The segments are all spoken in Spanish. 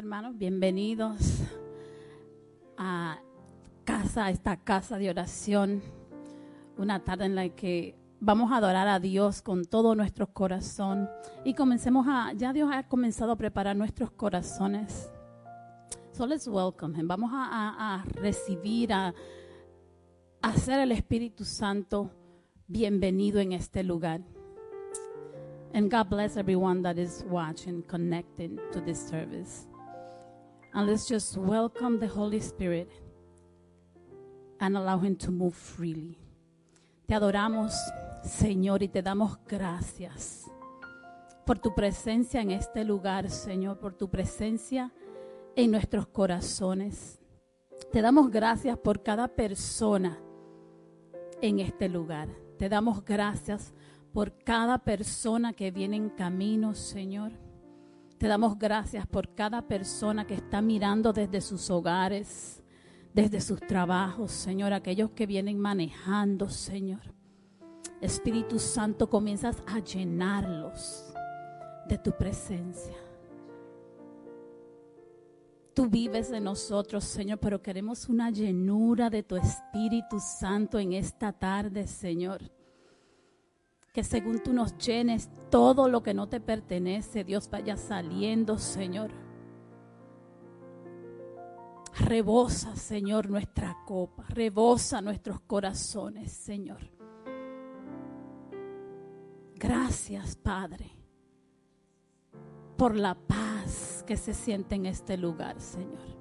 hermanos, bienvenidos a casa, a esta casa de oración. Una tarde en la que vamos a adorar a Dios con todo nuestro corazón y comencemos a, ya Dios ha comenzado a preparar nuestros corazones. So let's welcome him. Vamos a, recibir, a, a hacer el Espíritu Santo bienvenido en este lugar. And God bless everyone that is watching, connected to this service. And let's just welcome the Holy Spirit and allow Him to move freely. Te adoramos, Señor, y te damos gracias por tu presencia en este lugar, Señor, por tu presencia en nuestros corazones. Te damos gracias por cada persona en este lugar. Te damos gracias por cada persona que viene en camino, Señor. Te damos gracias por cada persona que está mirando desde sus hogares, desde sus trabajos, Señor, aquellos que vienen manejando, Señor. Espíritu Santo, comienzas a llenarlos de tu presencia. Tú vives en nosotros, Señor, pero queremos una llenura de tu Espíritu Santo en esta tarde, Señor que según tú nos llenes todo lo que no te pertenece, Dios vaya saliendo, Señor. Rebosa, Señor, nuestra copa, rebosa nuestros corazones, Señor. Gracias, Padre, por la paz que se siente en este lugar, Señor.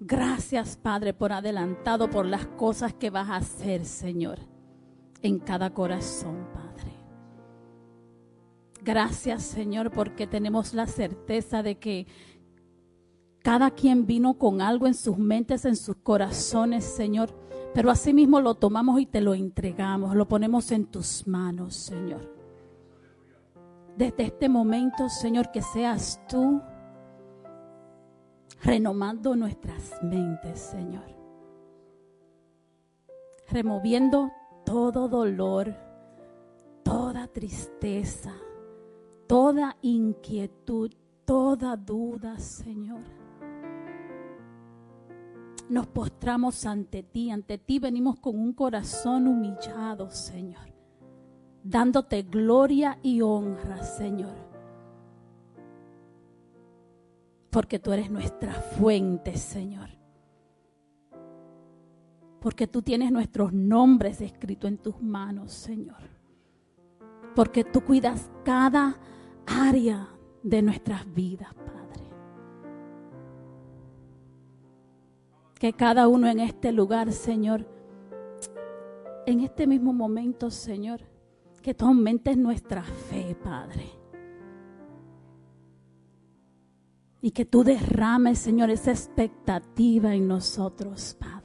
Gracias, Padre, por adelantado, por las cosas que vas a hacer, Señor en cada corazón, Padre. Gracias, Señor, porque tenemos la certeza de que cada quien vino con algo en sus mentes, en sus corazones, Señor. Pero asimismo lo tomamos y te lo entregamos, lo ponemos en tus manos, Señor. Desde este momento, Señor, que seas tú renomando nuestras mentes, Señor. Removiendo todo dolor, toda tristeza, toda inquietud, toda duda, Señor. Nos postramos ante ti, ante ti venimos con un corazón humillado, Señor, dándote gloria y honra, Señor. Porque tú eres nuestra fuente, Señor porque tú tienes nuestros nombres escritos en tus manos, Señor. Porque tú cuidas cada área de nuestras vidas, Padre. Que cada uno en este lugar, Señor, en este mismo momento, Señor, que tú aumentes nuestra fe, Padre. Y que tú derrames, Señor, esa expectativa en nosotros, Padre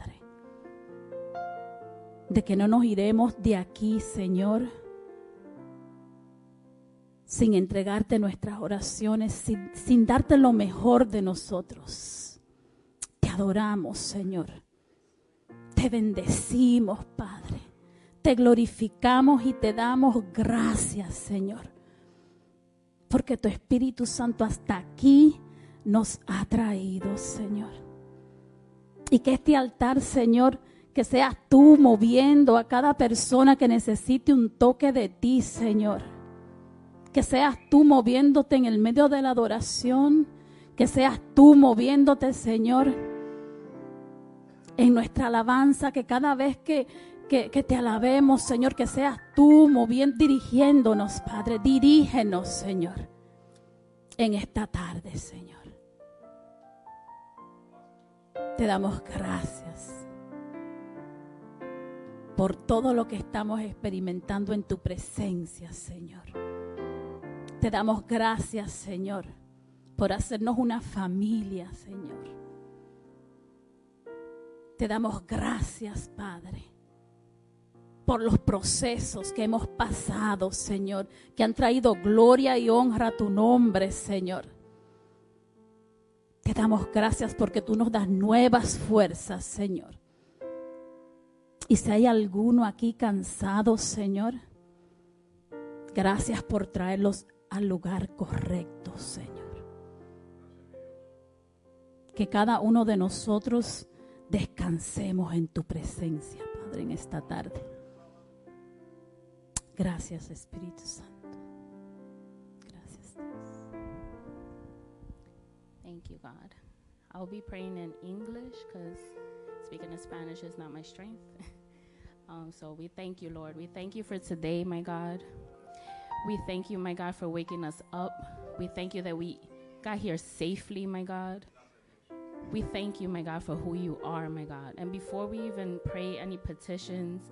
de que no nos iremos de aquí, Señor, sin entregarte nuestras oraciones, sin, darte lo mejor de nosotros. Te adoramos, Señor. Te bendecimos, Padre. Te glorificamos y te damos gracias, Señor. Porque tu Espíritu Santo hasta aquí nos ha traído, Señor. Y que este altar, Señor, que seas tú moviendo a cada persona que necesite un toque de ti, Señor. Que seas tú moviéndote en el medio de la adoración. Que seas tú moviéndote, Señor, en nuestra alabanza. Que cada vez que, que, te alabemos, Señor, que seas tú moviendo, dirigiéndonos, Padre. Dirígenos, Señor, en esta tarde, Señor. Te damos gracias por todo lo que estamos experimentando en tu presencia, Señor. Te damos gracias, Señor, por hacernos una familia, Señor. Te damos gracias, Padre, por los procesos que hemos pasado, Señor, que han traído gloria y honra a tu nombre, Señor. Te damos gracias porque tú nos das nuevas fuerzas, Señor. Y si hay alguno aquí cansado, Señor, gracias por traerlos al lugar correcto, Señor. que cada uno de nosotros descansemos en tu presencia, Padre, en esta tarde. Gracias, Espíritu Santo. Gracias. Thank you, God. I'll be praying in English because speaking in Spanish is not my strength. um, so we thank you, Lord. We thank you for today, my God. We thank you, my God, for waking us up. We thank you that we got here safely, my God. We thank you, my God, for who you are, my God. And before we even pray any petitions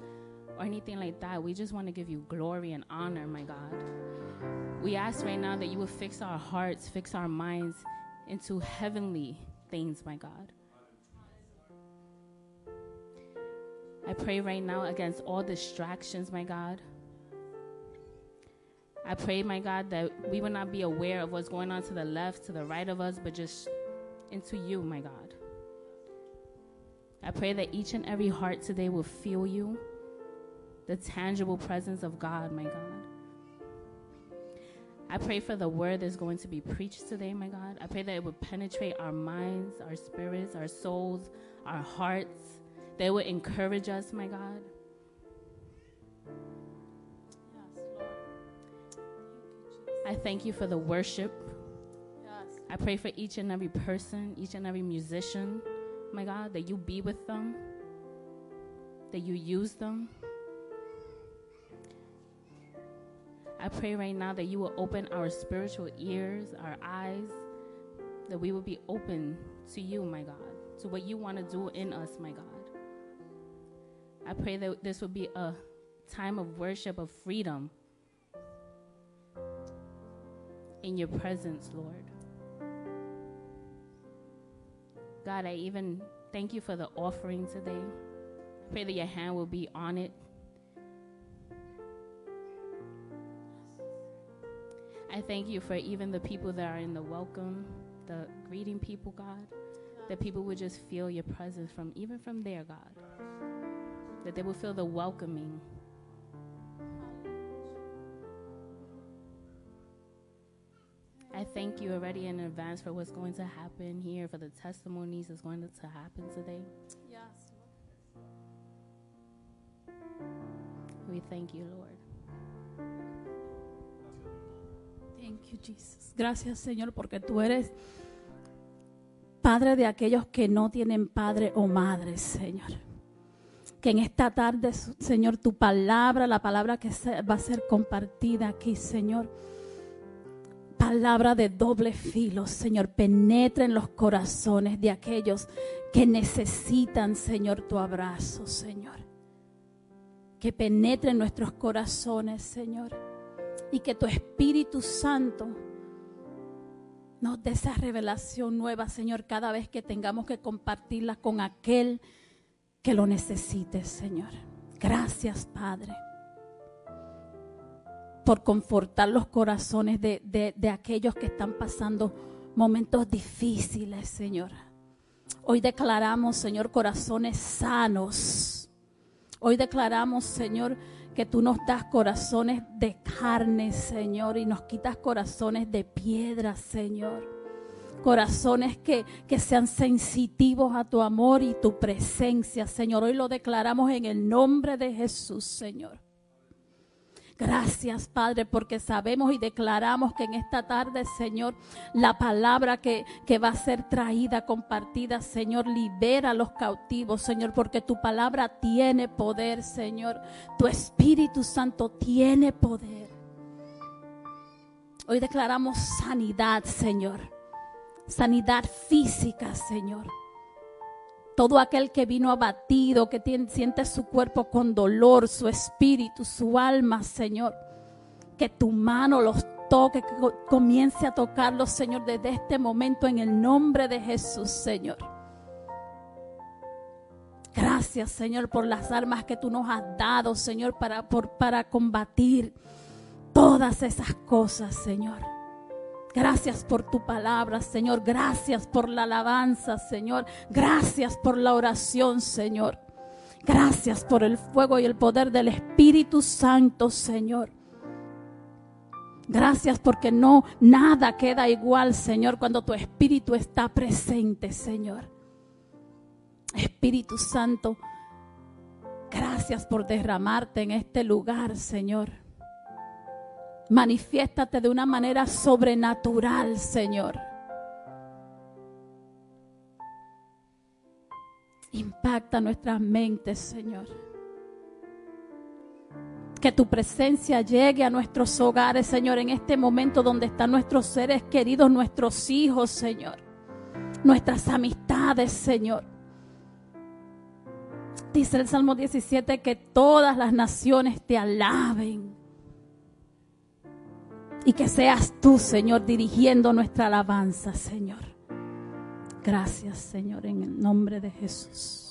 or anything like that, we just want to give you glory and honor, my God. We ask right now that you will fix our hearts, fix our minds into heavenly things, my God. I pray right now against all distractions, my God. I pray, my God, that we will not be aware of what's going on to the left, to the right of us, but just into you, my God. I pray that each and every heart today will feel you, the tangible presence of God, my God. I pray for the word that's going to be preached today, my God. I pray that it would penetrate our minds, our spirits, our souls, our hearts, it would encourage us, my God. I thank you for the worship. I pray for each and every person, each and every musician, my God, that you be with them, that you use them. I pray right now that you will open our spiritual ears, our eyes, that we will be open to you, my God, to what you want to do in us, my God. I pray that this will be a time of worship, of freedom in your presence, Lord. God, I even thank you for the offering today. I pray that your hand will be on it. I thank you for even the people that are in the welcome, the greeting people, God. That people would just feel your presence from even from there, God. That they will feel the welcoming. I thank you already in advance for what's going to happen here, for the testimonies that's going to happen today. Yes. We thank you, Lord. Thank you, Jesus. Gracias, Señor, porque tú eres padre de aquellos que no tienen padre o madre, Señor. Que en esta tarde, Señor, tu palabra, la palabra que va a ser compartida aquí, Señor, palabra de doble filo, Señor, penetra en los corazones de aquellos que necesitan, Señor, tu abrazo, Señor. Que penetre en nuestros corazones, Señor. Y que tu Espíritu Santo nos dé esa revelación nueva, Señor, cada vez que tengamos que compartirla con aquel que lo necesite, Señor. Gracias, Padre por confortar los corazones de, de, aquellos que están pasando momentos difíciles, Señor. Hoy declaramos, Señor, corazones sanos. Hoy declaramos, Señor, que tú nos das corazones de carne, Señor, y nos quitas corazones de piedra, Señor. Corazones que, que sean sensitivos a tu amor y tu presencia, Señor. Hoy lo declaramos en el nombre de Jesús, Señor. Gracias, Padre, porque sabemos y declaramos que en esta tarde, Señor, la palabra que, que, va a ser traída, compartida, Señor, libera a los cautivos, Señor, porque tu palabra tiene poder, Señor. Tu Espíritu Santo tiene poder. Hoy declaramos sanidad, Señor. Sanidad física, Señor todo aquel que vino abatido, que siente su cuerpo con dolor, su espíritu, su alma, Señor. Que tu mano los toque, que comience a tocarlos, Señor, desde este momento en el nombre de Jesús, Señor. Gracias, Señor, por las armas que tú nos has dado, Señor, para, para combatir todas esas cosas, Señor. Gracias por tu palabra, Señor. Gracias por la alabanza, Señor. Gracias por la oración, Señor. Gracias por el fuego y el poder del Espíritu Santo, Señor. Gracias porque no, nada queda igual, Señor, cuando tu Espíritu está presente, Señor. Espíritu Santo, gracias por derramarte en este lugar, Señor. Manifiéstate de una manera sobrenatural, Señor. Impacta nuestras mentes, Señor. Que tu presencia llegue a nuestros hogares, Señor, en este momento donde están nuestros seres queridos, nuestros hijos, Señor. Nuestras amistades, Señor. Dice el Salmo 17 que todas las naciones te alaben. Y que seas tú, Señor, dirigiendo nuestra alabanza, Señor. Gracias, Señor, en el nombre de Jesús.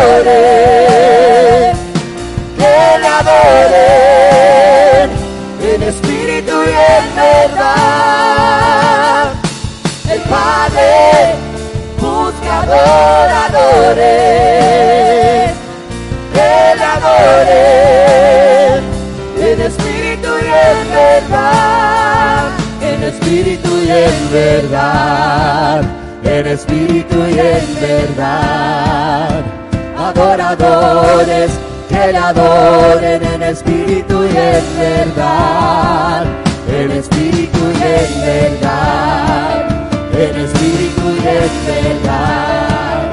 Adoradores que le adoren en espíritu y en verdad. El Padre busca adoradores que le adoren en espíritu y en verdad, en espíritu y en verdad, en espíritu y en verdad. Adoradores que le adoren en espíritu y en verdad, en espíritu y en verdad, en espíritu y en verdad.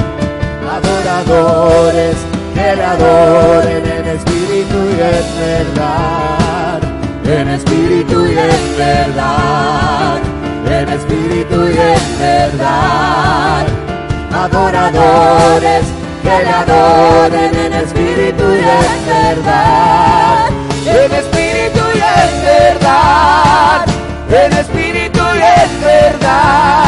Adoradores que le adoren en espíritu y en verdad, en espíritu y en verdad, en espíritu y en verdad. Adoradores que le adoren en espíritu y en verdad, en espíritu y en verdad, en espíritu y en verdad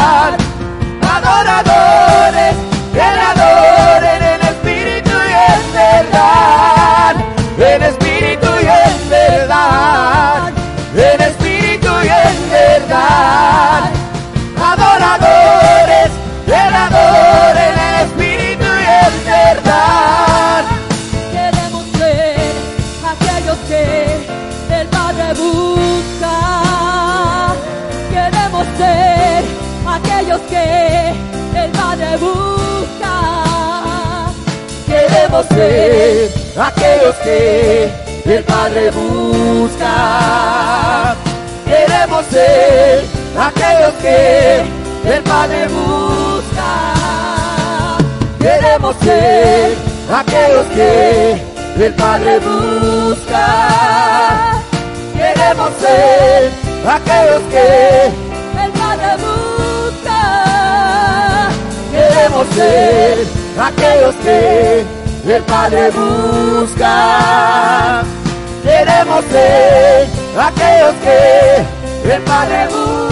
ser aquellos que el Padre busca. Queremos ser aquellos que el Padre busca. Queremos ser aquellos que el Padre busca. Queremos ser aquellos que El Padre busca. Queremos ser aquellos que el Padre busca. Queremos ser aquellos que el Padre busca.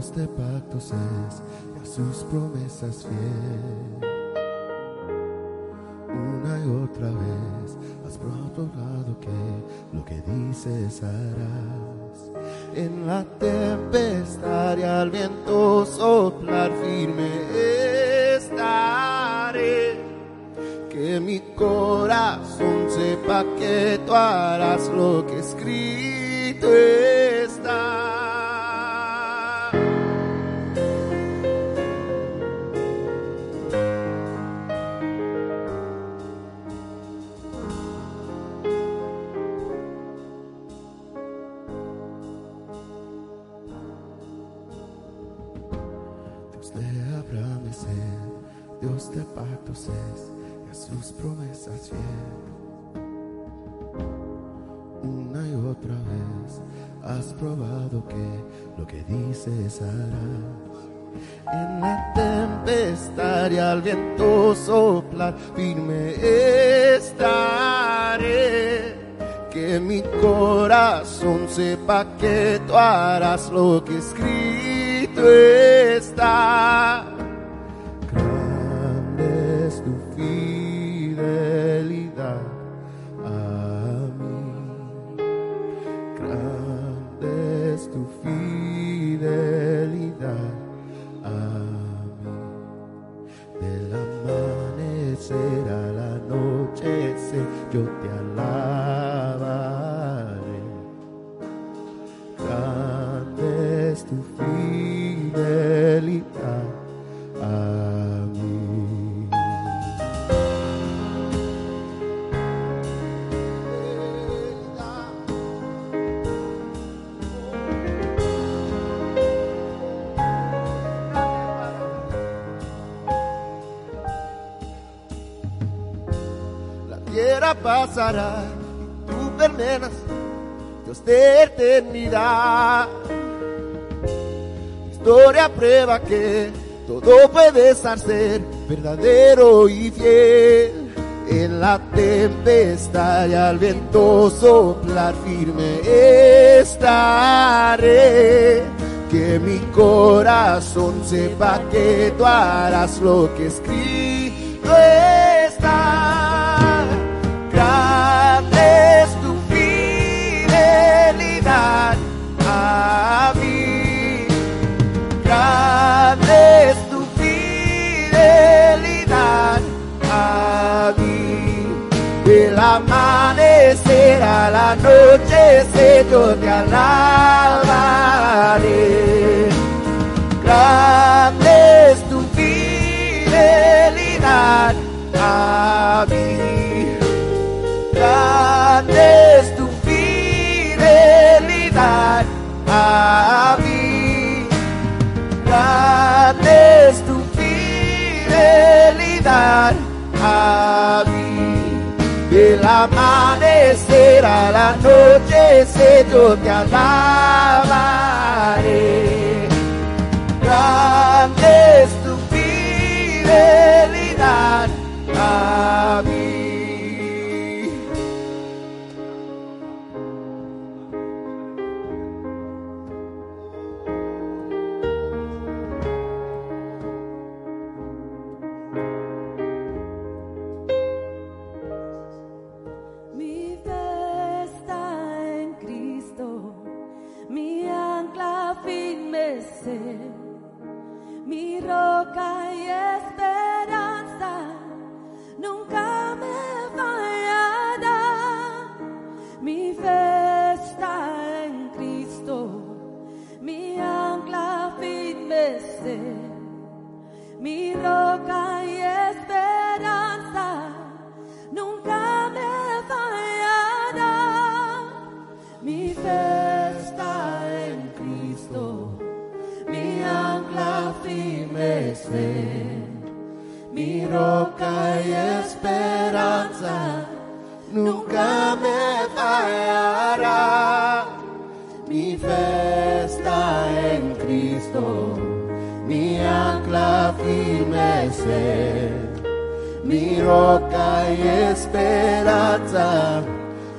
De pactos es y a sus promesas fiel. Una y otra vez has probado que lo que dices harás. En la tempestad y al viento soplar firme estaré. Que mi corazón sepa que tú harás lo que escrito has probado que lo que dices harás. En la tempestad y al viento soplar firme estaré. Que mi corazón sepa que tú harás lo que escrito está. Y tú permenas, Dios de eternidad. Historia prueba que todo puede ser verdadero y fiel. En la tempestad y al viento soplar firme estaré. Que mi corazón sepa que tú harás lo que escrito al anochecer yo te alabaré. Grande es tu fidelidad a mí. Grande es tu fidelidad a mí. Grande es tu fidelidad a mí. Del amanecer al anochecer yo te alabaré. Grande es tu fidelidad. Mi roca y esperanza nunca me fallará. Mi fe está en Cristo, mi ancla firme es mi roca y esperanza nunca me mi roca y esperanza,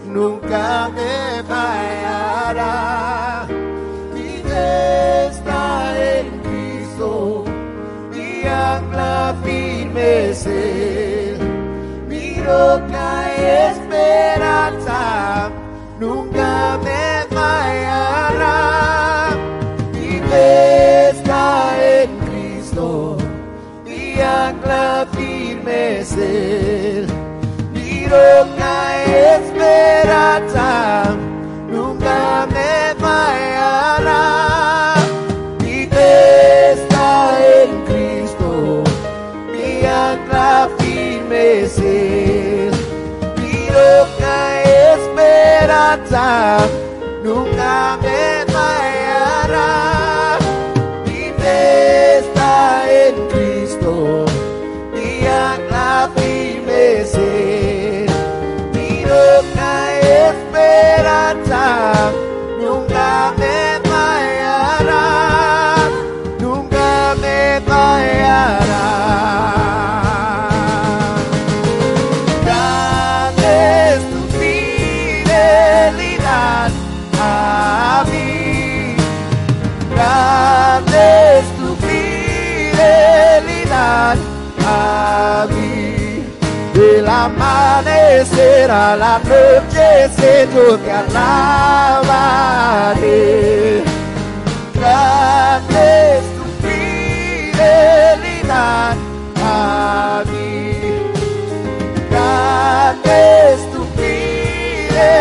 nunca me fallará. Mi fe está en Cristo, mi ancla firme es mi roca y esperanza. Mi roca esperanza, nunca me fallará. Mi fe está en Cristo, mi ancla firme es. Mi roca esperanza, nunca me firme amanecer a la noche, yo te alabaré. Grande es tu fidelidad a mí. Grande es tu fidelidad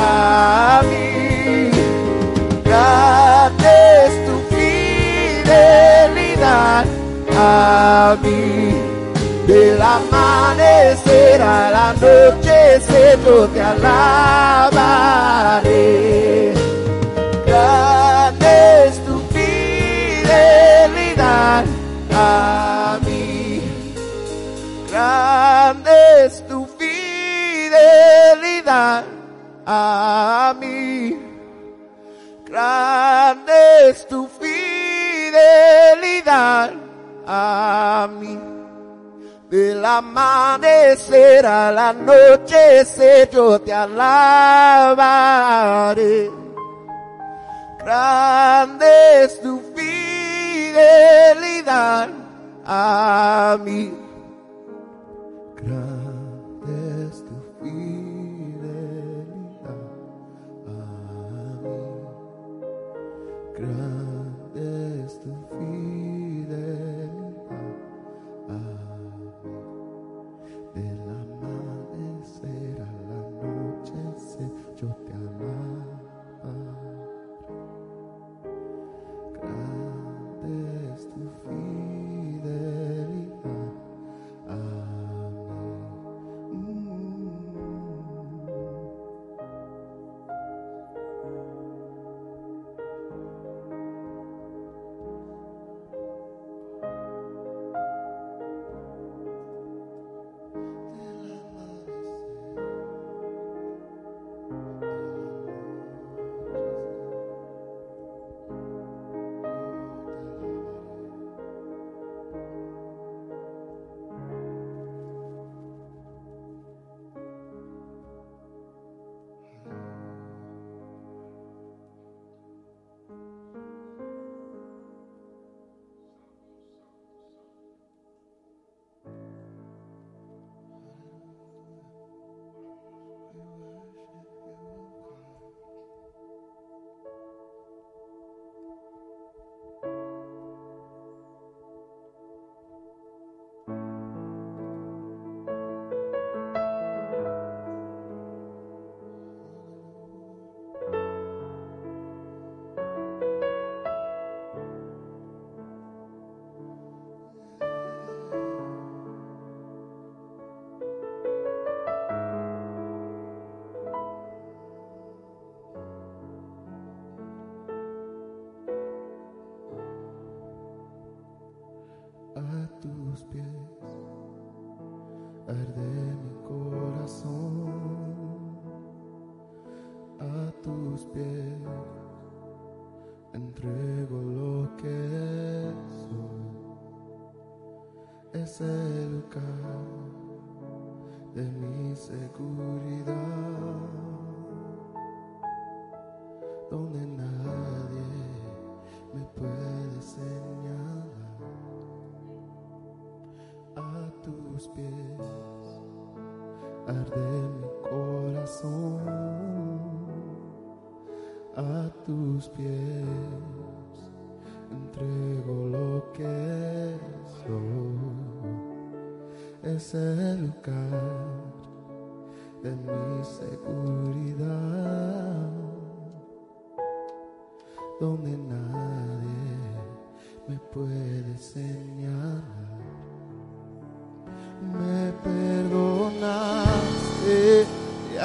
a mí. Grande es tu fidelidad a mí. Del amanecer noche, yo te alabaré. Grande es tu fidelidad a mí. Grande es tu fidelidad a mí. Grande es tu fidelidad a mí. Del amanecer a la noche, yo te alabaré. Grande es tu fidelidad a mí. Grande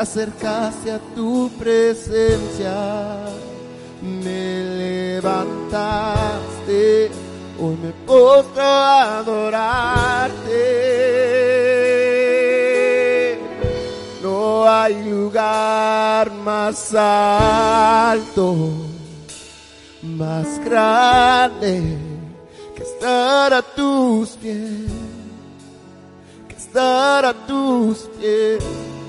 y acercaste a tu presencia. Me levantaste, hoy me postro a adorarte. No hay lugar más alto, más grande que estar a tus pies que estar a tus pies.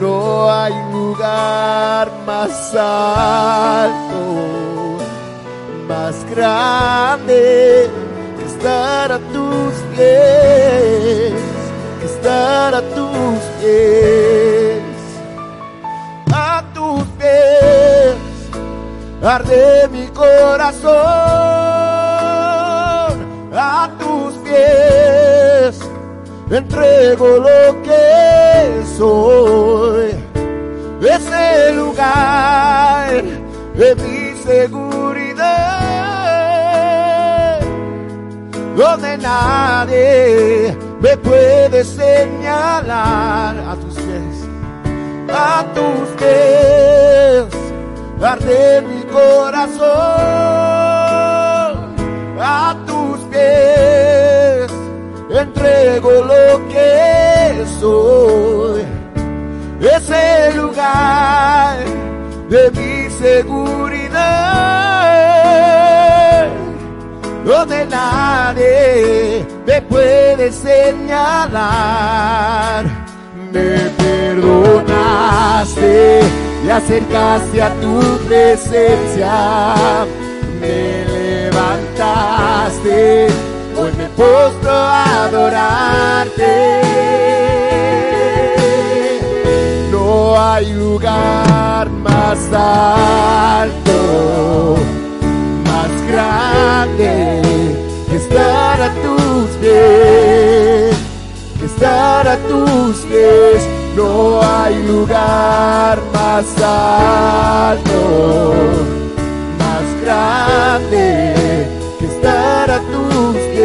No hay lugar más alto, más grande que estar a tus pies, que estar a tus pies, a tus pies. Arde mi corazón a tus pies entrego lo que soy. Es el lugar de mi seguridad, donde nadie me puede señalar. A tus pies, a tus pies, arde mi corazón, a tus pies entrego lo que soy. Es el lugar de mi seguridad, donde nadie me puede señalar. Me perdonaste y acercaste a tu presencia. Me levantaste hoy me postro a adorarte. No hay lugar más alto, más grande que estar a tus pies, que estar a tus pies. No hay lugar más alto, más grande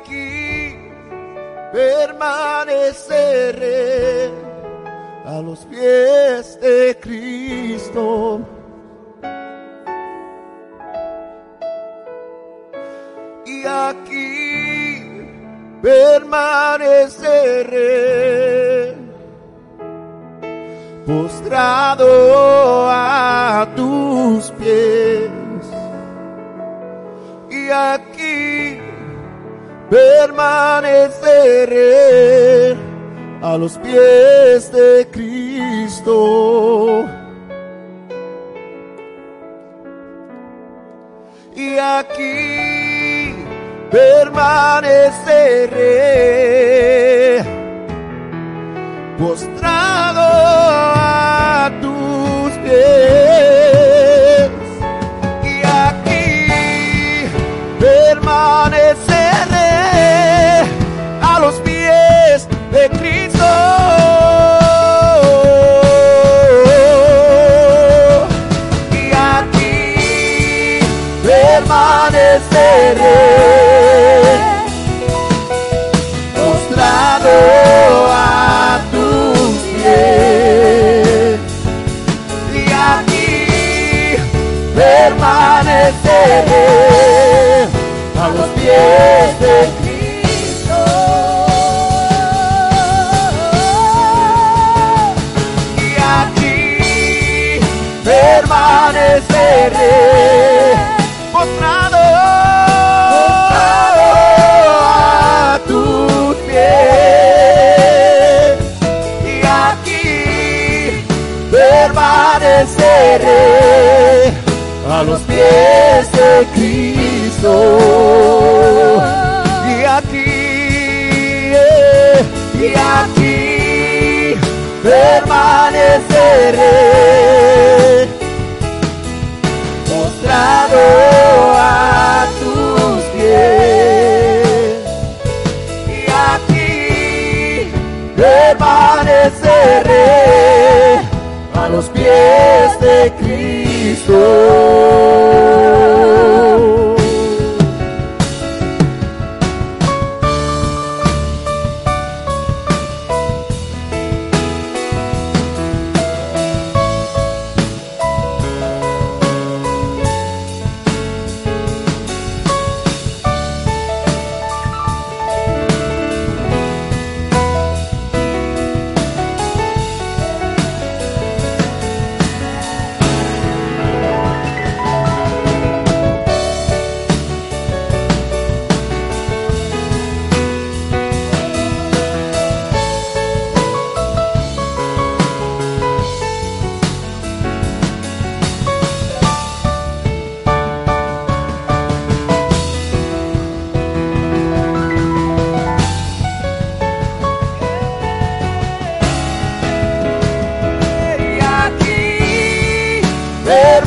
aquí permaneceré a los pies de Cristo. Y aquí permaneceré postrado a tus pies. Y aquí permaneceré a los pies de Cristo. Y aquí permaneceré postrado a tus pies. Y aquí permaneceré Y aquí permaneceré postrado a tus pies. Y aquí permaneceré a los pies de a los pies de Cristo. Y aquí, eh, y aquí permaneceré postrado a tus pies. Y aquí permaneceré a los pies de Cristo.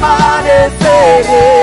Permaneceré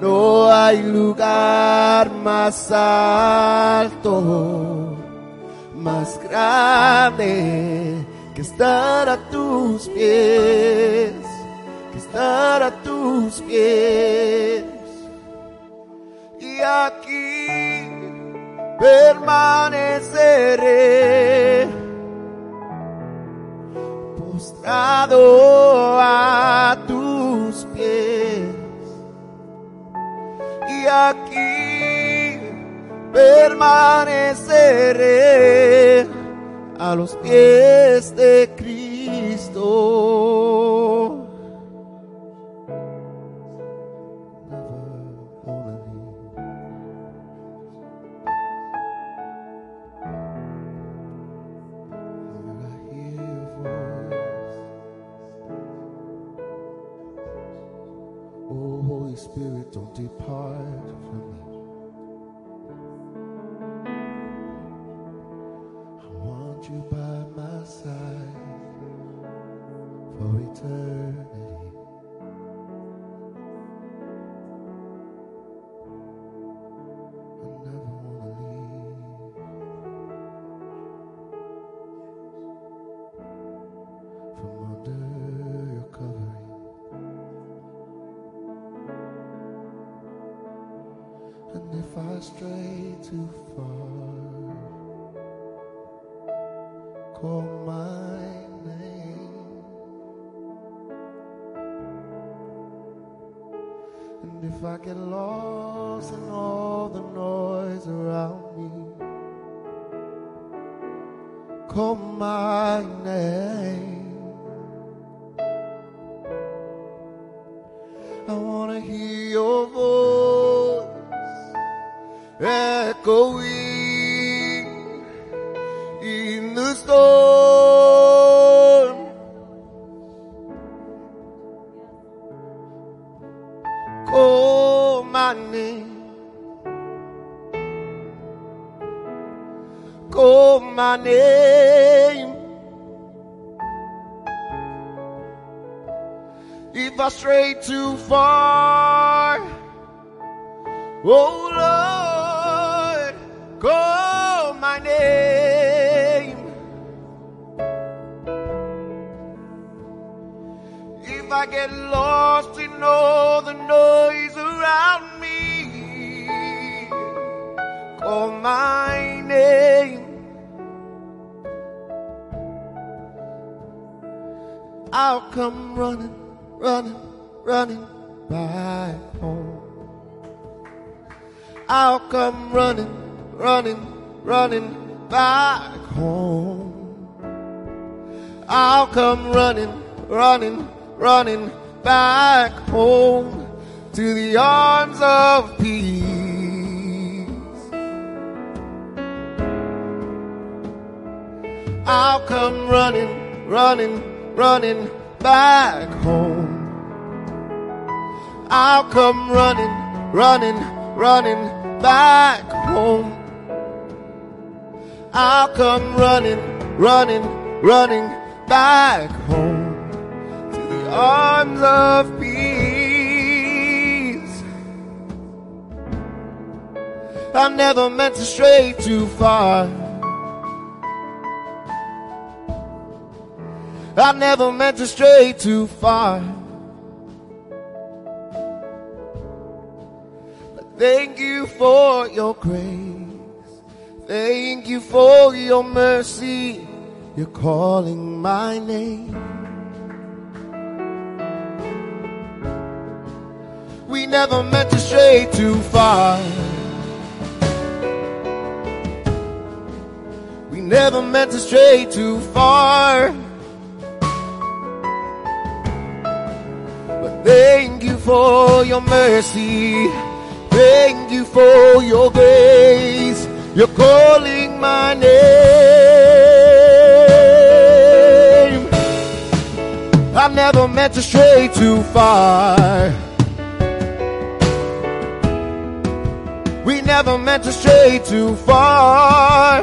No hay lugar más alto, más grande que estar a tus pies, que estar a tus pies. Y aquí permaneceré postrado a tus pies y aquí permaneceré a los pies de Cristo. Call my name. Running, back home. I'll come running, running, running back home. I'll come running, running, running back home to the arms of peace. I never meant to stray too far. I never meant to stray too far. But thank you for your grace. Thank you for your mercy. You're calling my name. We never meant to stray too far. We never meant to stray too far. Thank you for your mercy. Thank you for your grace. You're calling my name. I never meant to stray too far. We never meant to stray too far.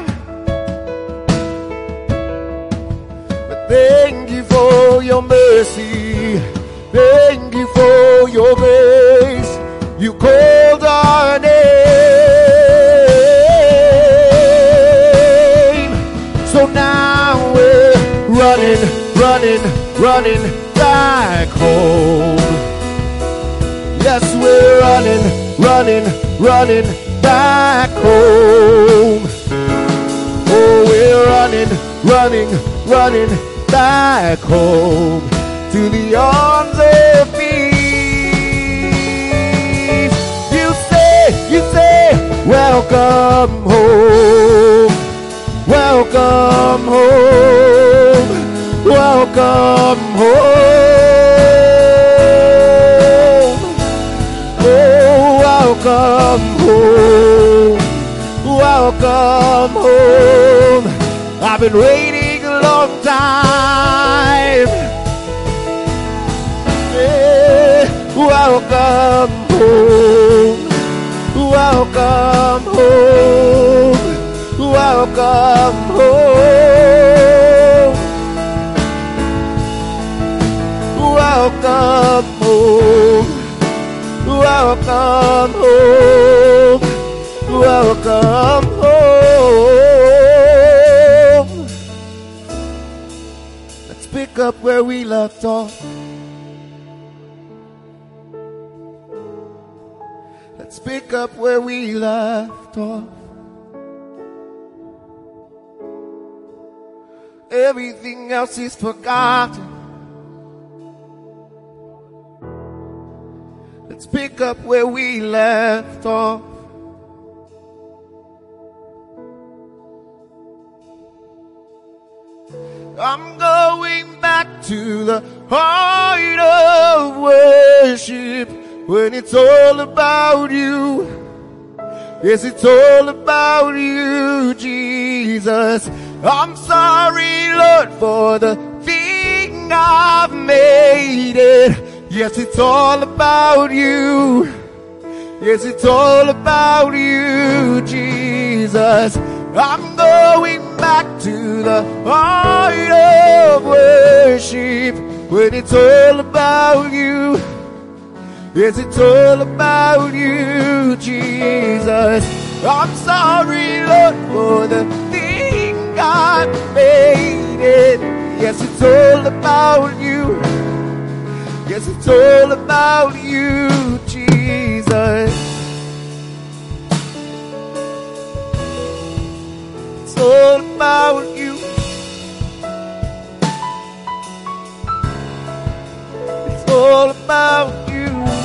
But thank you for your mercy. Thank you for your grace. You called our name. So now we're running, running, running back home. Yes, we're running, running, running back home. Oh, we're running, running, running back home to the arms of peace. You say, you say, welcome home, welcome home, welcome home. Oh, welcome home, welcome home. I've been waiting a long time. Welcome home. Welcome home. Welcome home. Welcome home. Welcome home. Welcome home. Let's pick up where we left off. Pick up where we left off. Everything else is forgotten. Let's pick up where we left off. I'm going back to the heart of worship when it's all about you. Yes, it's all about you, Jesus. I'm sorry, Lord, for the thing I've made it. Yes, it's all about you. Yes, it's all about you, Jesus. I'm going back to the heart of worship when it's all about you. Yes, it's all about you, Jesus. I'm sorry, Lord, for the thing I made it. Yes, it's all about you. Yes, it's all about you, Jesus. It's all about you. It's all about you.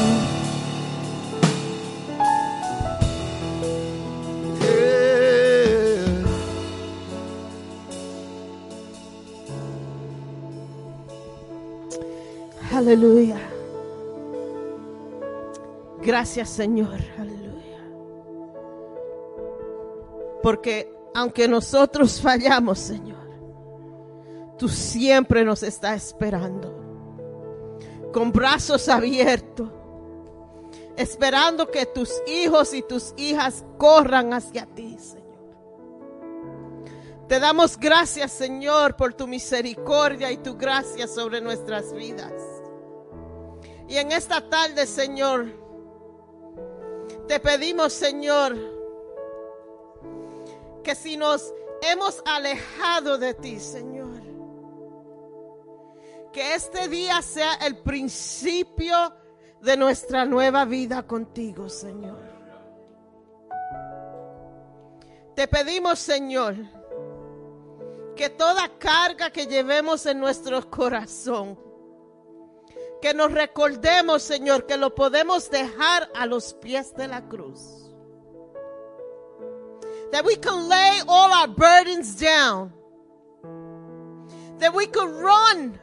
Aleluya. Gracias Señor. Aleluya. Porque aunque nosotros fallamos, Señor, tú siempre nos estás esperando. Con brazos abiertos. Esperando que tus hijos y tus hijas corran hacia ti, Señor. Te damos gracias, Señor, por tu misericordia y tu gracia sobre nuestras vidas. Y en esta tarde, Señor, te pedimos, Señor, que si nos hemos alejado de ti, Señor, que este día sea el principio de nuestra nueva vida contigo, Señor. Te pedimos, Señor, que toda carga que llevemos en nuestro corazón, que nos recordemos, Señor, que lo podemos dejar a los pies de la cruz. That we can lay all our burdens down. That we can run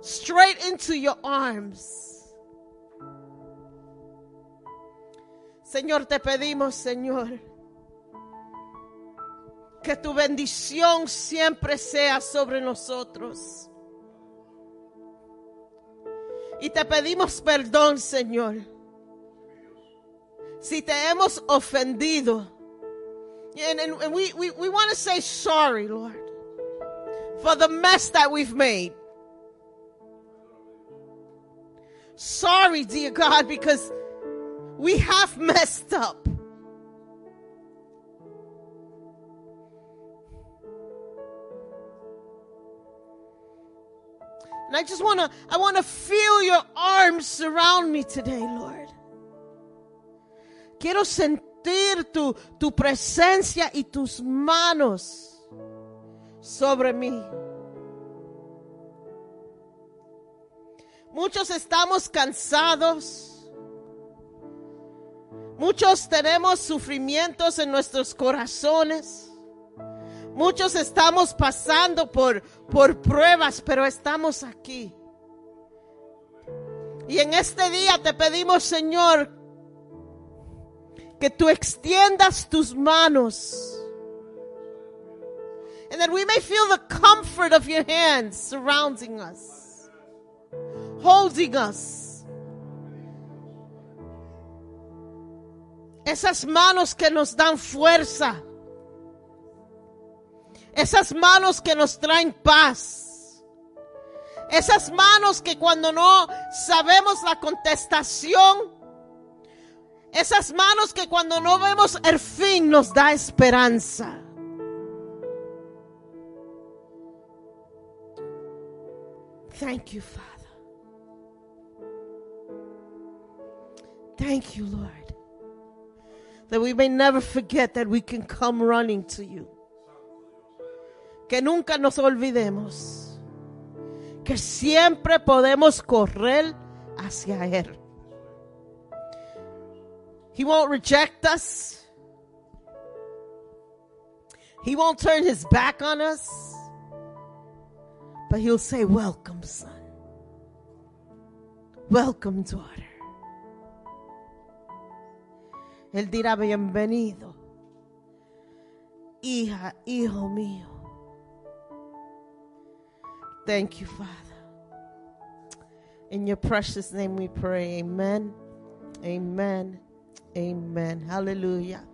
straight into your arms. Señor, te pedimos, Señor, que tu bendición siempre sea sobre nosotros. Y te pedimos perdón, Señor, si te hemos ofendido. And, and- we, we, we want to say sorry, Lord, for the mess that we've made. Sorry, dear God, because we have messed up. I just want to feel your arms surround me today, Lord. Quiero sentir tu presencia y tus manos sobre mí. Muchos estamos cansados. Muchos tenemos sufrimientos en nuestros corazones. Muchos estamos pasando por, por pruebas, pero estamos aquí. Y en este día te pedimos, Señor, que tú extiendas tus manos. And that we may feel the comfort of your hands surrounding us, holding us. Esas manos que nos dan fuerza. Esas manos que nos traen paz. Esas manos que cuando no sabemos la contestación, esas manos que cuando no vemos el fin nos da esperanza. Thank you, Father. Thank you, Lord. That we may never forget that we can come running to you. Que nunca nos olvidemos. Que siempre podemos correr hacia Él. He won't reject us. He won't turn his back on us. But he'll say, Welcome, son. Welcome, daughter. Él dirá, Bienvenido. Hija, hijo mío. Thank you, Father. In your precious name we pray. Amen. Amen. Amen. Aleluya.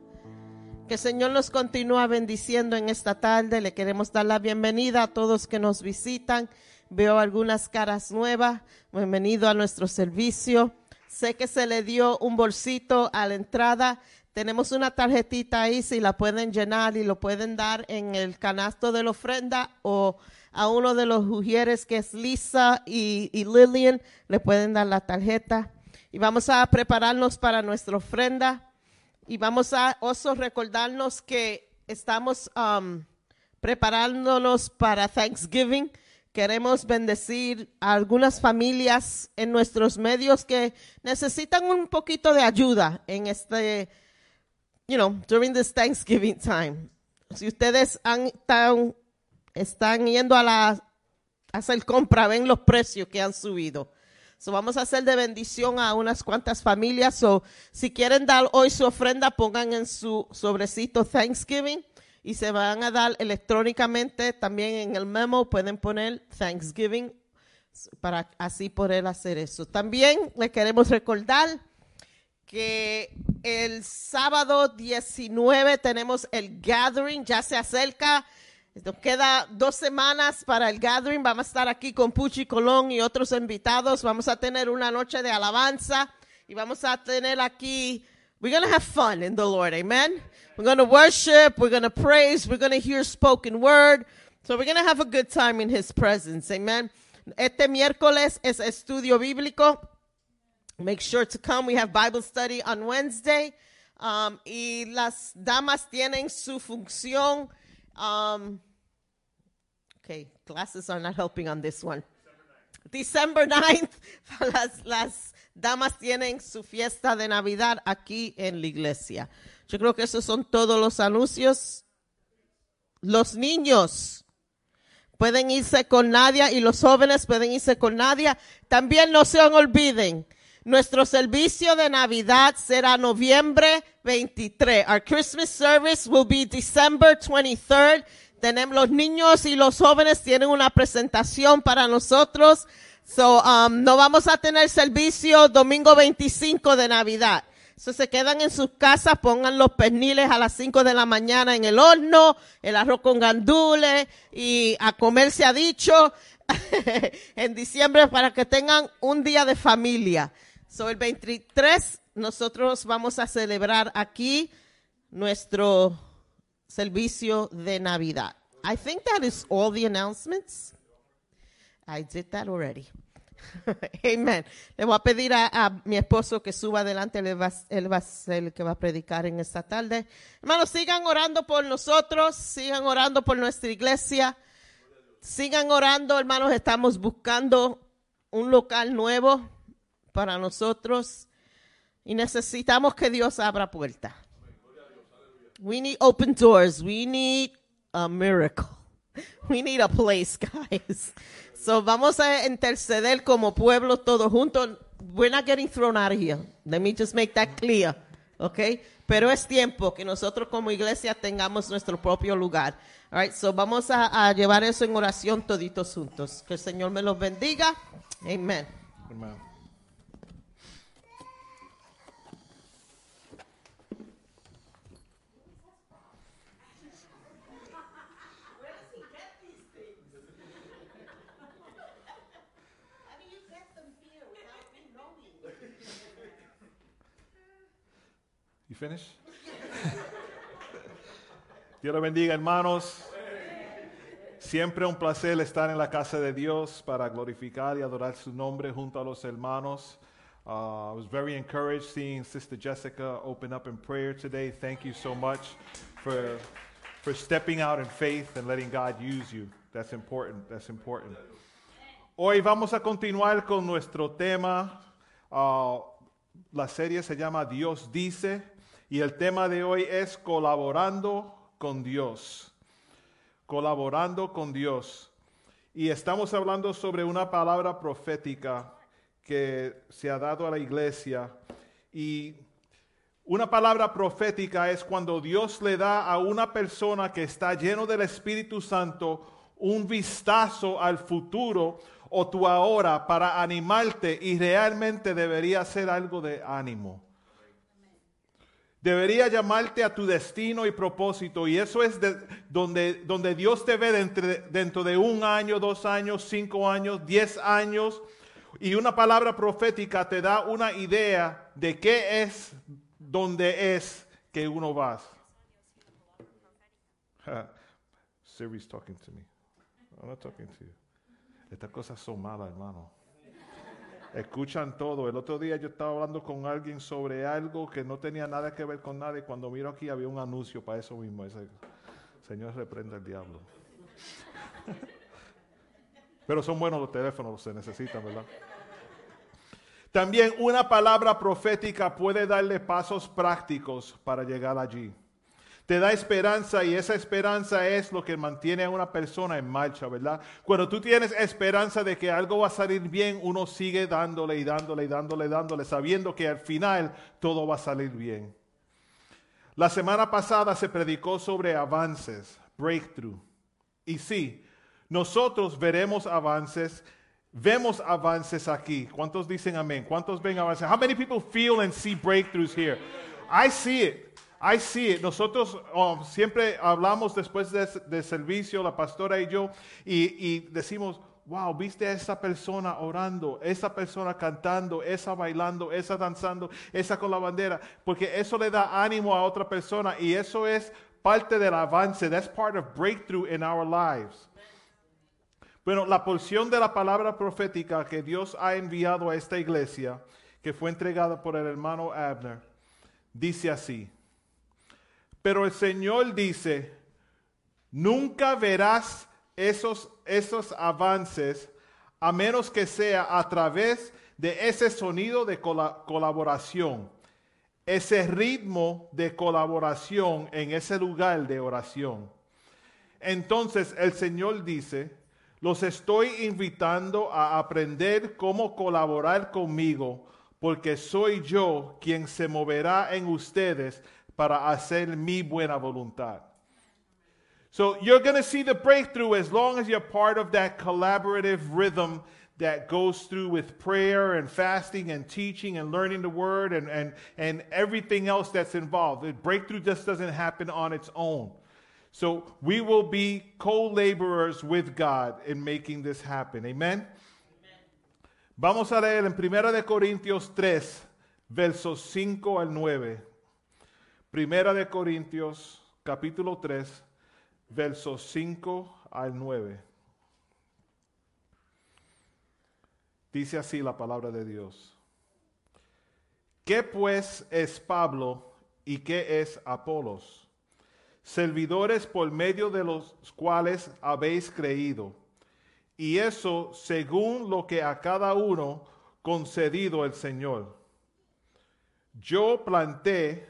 Que el Señor nos continúa bendiciendo en esta tarde. Le queremos dar la bienvenida a todos que nos visitan. Veo algunas caras nuevas. Bienvenido a nuestro servicio. Sé que se le dio un bolsito a la entrada. Tenemos una tarjetita ahí, si la pueden llenar y lo pueden dar en el canasto de la ofrenda o a uno de los ujieres que es Lisa y, y Lillian, le pueden dar la tarjeta. Y vamos a prepararnos para nuestra ofrenda. Y vamos a oso recordarnos que estamos um, preparándonos para Thanksgiving. Queremos bendecir a algunas familias en nuestros medios que necesitan un poquito de ayuda en este, you know, during this Thanksgiving time. Si ustedes han, están, están yendo a la a hacer compra, ven los precios que han subido. So vamos a hacer de bendición a unas cuantas familias. So, si quieren dar hoy su ofrenda, pongan en su sobrecito Thanksgiving y se van a dar electrónicamente. También en el memo pueden poner Thanksgiving para así poder hacer eso. También le queremos recordar que el sábado 19 tenemos el gathering, ya se acerca. Nos queda dos semanas para el gathering. Vamos a estar aquí con Puchi Colón y otros invitados. Vamos a tener una noche de alabanza y vamos a tener aquí. We're going to have fun in the Lord. Amen. We're going to worship. We're going to praise. We're going to hear spoken word. So we're going to have a good time in His presence. Amen. Este miércoles es estudio bíblico. Make sure to come. We have Bible study on Wednesday. Um, y las damas tienen su función. Um, okay, glasses are not helping on this one. December 9th, las, las damas tienen su fiesta de Navidad aquí en la iglesia. Yo creo que esos son todos los anuncios. Los niños pueden irse con Nadia y los jóvenes pueden irse con Nadia. También no se olviden, nuestro servicio de Navidad será noviembre 23. Our Christmas service will be December 23rd. Tenemos los niños y los jóvenes tienen una presentación para nosotros. So, um, no vamos a tener servicio domingo 25 de Navidad. So, se quedan en sus casas, pongan los perniles a las 5 de la mañana en el horno, el arroz con gandules y a comer se ha dicho en diciembre para que tengan un día de familia. So, el 23 nosotros vamos a celebrar aquí nuestro servicio de Navidad. I think that is all the announcements. I did that already. Amen. Le voy a pedir a, a, mi esposo que suba adelante. Él va, él va a ser el que va a predicar en esta tarde. Hermanos, sigan orando por nosotros. Sigan orando por nuestra iglesia. Sigan orando, hermanos. Estamos buscando un local nuevo para nosotros y necesitamos que Dios abra puertas. We need open doors. We need a miracle. We need a place, guys. So vamos a interceder como pueblo todos juntos. We're not getting thrown out of here. Let me just make that clear. Okay? Pero es tiempo que nosotros como iglesia tengamos nuestro propio lugar. All right? So vamos a, a llevar eso en oración toditos juntos. Que el Señor me los bendiga. Amen. Amen. Finished? Dios le bendiga, hermanos. Siempre un placer estar en la casa de Dios para glorificar y adorar su nombre junto a los hermanos. Uh, I was very encouraged seeing Sister Jessica open up in prayer today. Thank you so much for, for stepping out in faith and letting God use you. That's important. That's important. Hoy vamos a continuar con nuestro tema. Uh, la serie se llama Dios dice y el tema de hoy es colaborando con Dios colaborando con Dios. Y estamos hablando sobre una palabra profética que se ha dado a la iglesia. Y una palabra profética es cuando Dios le da a una persona que está lleno del Espíritu Santo un vistazo al futuro o tu ahora para animarte y realmente debería ser algo de ánimo. Debería llamarte a tu destino y propósito. Y eso es donde, donde Dios te ve dentro, dentro de un año, dos años, cinco años, diez años. Y una palabra profética te da una idea de qué es, donde es que uno va. Siri's talking to me. I'm not talking to you. Estas cosas son hermano escuchan todo. El otro día yo estaba hablando con alguien sobre algo que no tenía nada que ver con nada y cuando miro aquí había un anuncio para eso mismo. Ese, Señor reprenda al diablo. Pero son buenos los teléfonos, se necesitan, ¿verdad? También una palabra profética puede darle pasos prácticos para llegar allí te da esperanza y esa esperanza es lo que mantiene a una persona en marcha, ¿verdad? Cuando tú tienes esperanza de que algo va a salir bien, uno sigue dándole y dándole y dándole y dándole, sabiendo que al final todo va a salir bien. La semana pasada se predicó sobre avances, breakthrough. Y sí, nosotros veremos avances, vemos avances aquí. ¿Cuántos dicen amén? ¿Cuántos ven avances? How many people feel and see breakthroughs here? I see it. I sí, nosotros um, siempre hablamos después del servicio, la pastora y yo, y, decimos, wow, viste a esa persona orando, esa persona cantando, esa bailando, esa danzando, esa con la bandera, porque eso le da ánimo a otra persona y eso es parte del avance, that's part of breakthrough in our lives. Bueno, la porción de la palabra profética que Dios ha enviado a esta iglesia, que fue entregada por el hermano Abner, dice así. Pero el Señor dice, nunca verás esos, esos avances a menos que sea a través de ese sonido de colaboración, ese ritmo de colaboración en ese lugar de oración. Entonces el Señor dice, los estoy invitando a aprender cómo colaborar conmigo, porque soy yo quien se moverá en ustedes para hacer mi buena voluntad. So you're going to see the breakthrough as long as you're part of that collaborative rhythm that goes through with prayer and fasting and teaching and learning the word and, and, and everything else that's involved. The breakthrough just doesn't happen on its own. So we will be co laborers with God in making this happen. Amen? Vamos a leer en 1 de Corintios 3, versos 5 al 9. Primera de Corintios, capítulo 3, versos 5 al 9. Dice así la palabra de Dios. ¿Qué pues es Pablo y qué es Apolos? Servidores por medio de los cuales habéis creído. Y eso según lo que a cada uno concedido el Señor. Yo planté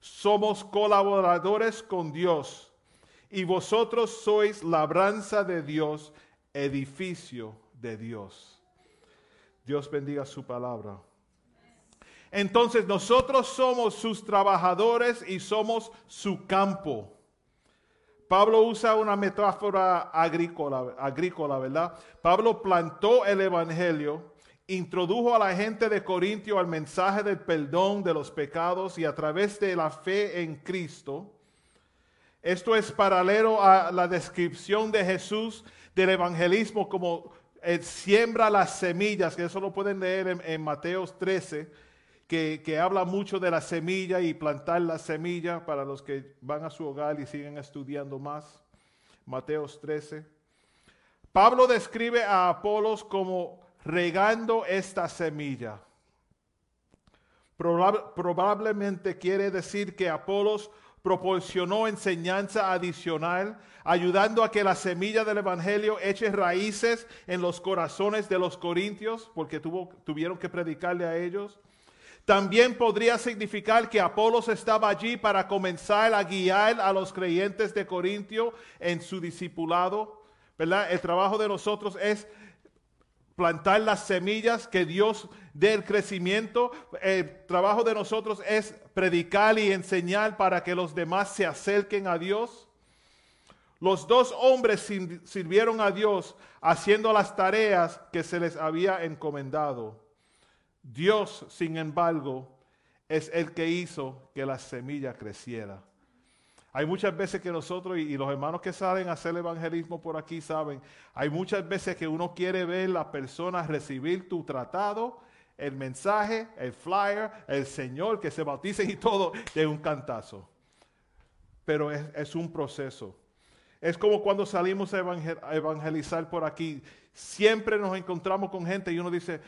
somos colaboradores con Dios y vosotros sois labranza de Dios, edificio de Dios. Dios bendiga su palabra. Entonces nosotros somos sus trabajadores y somos su campo. Pablo usa una metáfora agrícola, agrícola, ¿verdad? Pablo plantó el Evangelio, introdujo a la gente de Corintio al mensaje del perdón de los pecados y a través de la fe en Cristo. Esto es paralelo a la descripción de Jesús del evangelismo como él siembra las semillas, que eso lo pueden leer en, en Mateos 13, que, que, habla mucho de la semilla y plantar la semilla para los que van a su hogar y siguen estudiando más. Mateos 13. Pablo describe a Apolos como regando esta semilla. Probab probablemente quiere decir que Apolos proporcionó enseñanza adicional, ayudando a que la semilla del Evangelio eche raíces en los corazones de los corintios, porque tuvo, tuvieron que predicarle a ellos. También podría significar que Apolos estaba allí para comenzar a guiar a los creyentes de Corintio en su discipulado. ¿verdad? El trabajo de nosotros es plantar las semillas que Dios dé el crecimiento. El trabajo de nosotros es predicar y enseñar para que los demás se acerquen a Dios. Los dos hombres sirvieron a Dios haciendo las tareas que se les había encomendado. Dios, sin embargo, es el que hizo que la semilla creciera. Hay muchas veces que nosotros y, los hermanos que salen a hacer evangelismo por aquí saben, hay muchas veces que uno quiere ver la persona recibir tu tratado, el mensaje, el flyer, el Señor que se bautice y todo de un cantazo. Pero es un proceso. Es como cuando salimos a evangelizar por aquí. Siempre nos encontramos con gente y uno dice,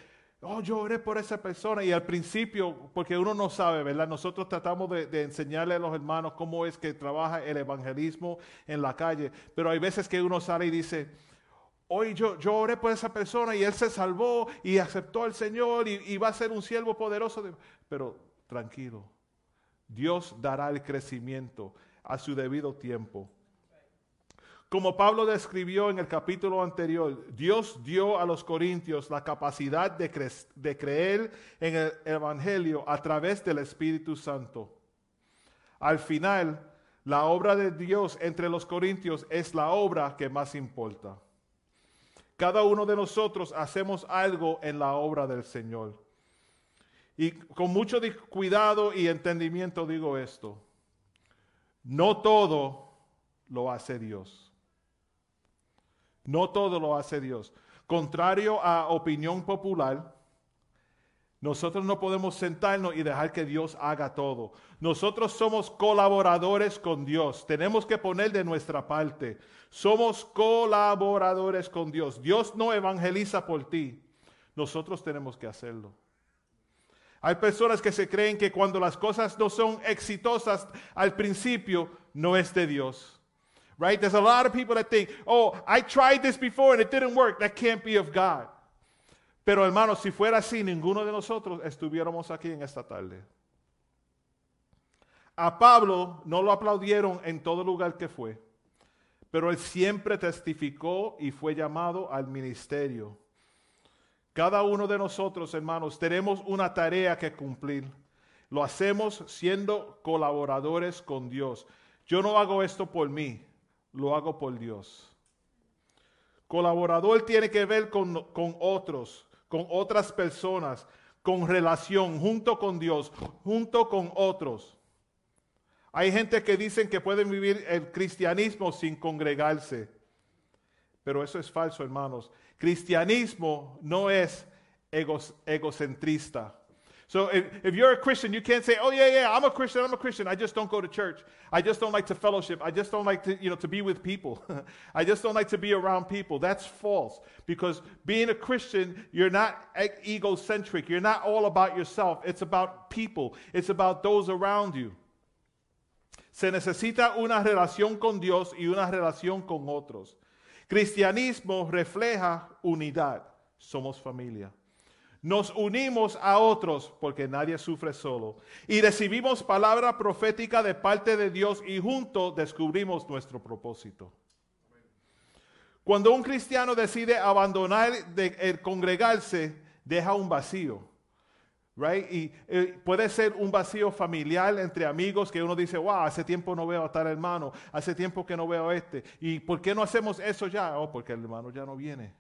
oh, yo oré por esa persona. Y al principio, porque uno no sabe, ¿verdad? Nosotros tratamos de, enseñarle a los hermanos cómo es que trabaja el evangelismo en la calle. Pero hay veces que uno sale y dice, hoy yo, yo oré por esa persona y él se salvó y aceptó al Señor y, va a ser un siervo poderoso. Pero tranquilo, Dios dará el crecimiento a su debido tiempo. Como Pablo describió en el capítulo anterior, Dios dio a los corintios la capacidad de, de, creer en el Evangelio a través del Espíritu Santo. Al final, la obra de Dios entre los corintios es la obra que más importa. Cada uno de nosotros hacemos algo en la obra del Señor. Y con mucho cuidado y entendimiento digo esto. No todo lo hace Dios. No todo lo hace Dios. Contrario a opinión popular, nosotros no podemos sentarnos y dejar que Dios haga todo. Nosotros somos colaboradores con Dios. Tenemos que poner de nuestra parte. Somos colaboradores con Dios. Dios no evangeliza por ti. Nosotros tenemos que hacerlo. Hay personas que se creen que cuando las cosas no son exitosas al principio, no es de Dios. Right? There's a lot of people that think, oh, I tried this before and it didn't work. That can't be of God. Pero hermanos, si fuera así, ninguno de nosotros estuviéramos aquí en esta tarde. A Pablo no lo aplaudieron en todo lugar que fue, pero él siempre testificó y fue llamado al ministerio. Cada uno de nosotros, hermanos, tenemos una tarea que cumplir. Lo hacemos siendo colaboradores con Dios. Yo no hago esto por mí lo hago por Dios. Colaborador tiene que ver con, con otros, con otras personas, con relación, junto con Dios, junto con otros. Hay gente que dicen que pueden vivir el cristianismo sin congregarse. Pero eso es falso, hermanos. Cristianismo no es egocentrista. So if, if, you're a Christian, you can't say, "Oh yeah, yeah, I'm a Christian. I'm a Christian. I just don't go to church. I just don't like to fellowship. I just don't like to, you know, to be with people. I just don't like to be around people." That's false because being a Christian, you're not egocentric. You're not all about yourself. It's about people. It's about those around you. Se necesita una relación con Dios y una relación con otros. Cristianismo refleja unidad. Somos familia. Nos unimos a otros porque nadie sufre solo. Y recibimos palabra profética de parte de Dios y juntos descubrimos nuestro propósito. Cuando un cristiano decide abandonar el congregarse, deja un vacío. Right? Y eh, puede ser un vacío familiar entre amigos que uno dice, wow, hace tiempo no veo a tal hermano, hace tiempo que no veo a este. ¿Y por qué no hacemos eso ya? Oh, porque el hermano ya no viene.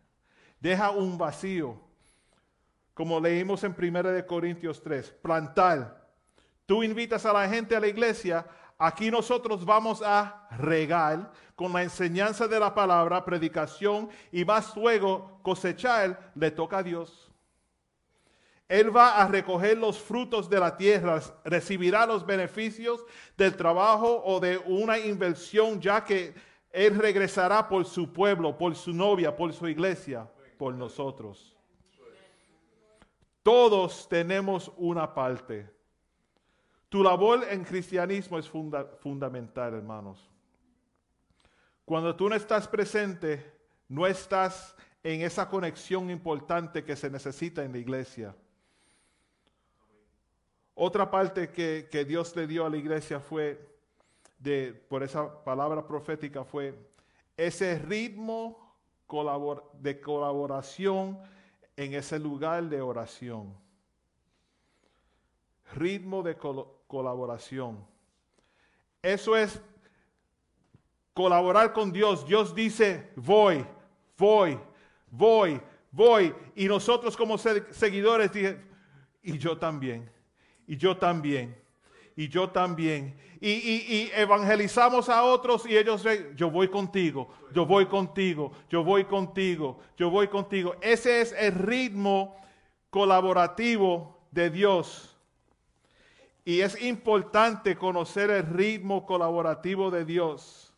Deja un vacío. Como leímos en 1 Corintios 3, plantar. Tú invitas a la gente a la iglesia, aquí nosotros vamos a regar con la enseñanza de la palabra, predicación y más luego cosechar, le toca a Dios. Él va a recoger los frutos de la tierra, recibirá los beneficios del trabajo o de una inversión, ya que Él regresará por su pueblo, por su novia, por su iglesia, por nosotros. Todos tenemos una parte. Tu labor en cristianismo es fundamental, hermanos. Cuando tú no estás presente, no estás en esa conexión importante que se necesita en la iglesia. Otra parte que, Dios le dio a la iglesia fue, de, por esa palabra profética, fue ese ritmo de colaboración en ese lugar de oración. Ritmo de colaboración. Eso es colaborar con Dios. Dios dice, voy, voy, voy, voy. Y nosotros como seguidores dije, y yo también y yo también, y yo también. Y, evangelizamos a otros y ellos yo voy contigo, yo voy contigo, yo voy contigo, yo voy contigo. Ese es el ritmo colaborativo de Dios. Y es importante conocer el ritmo colaborativo de Dios.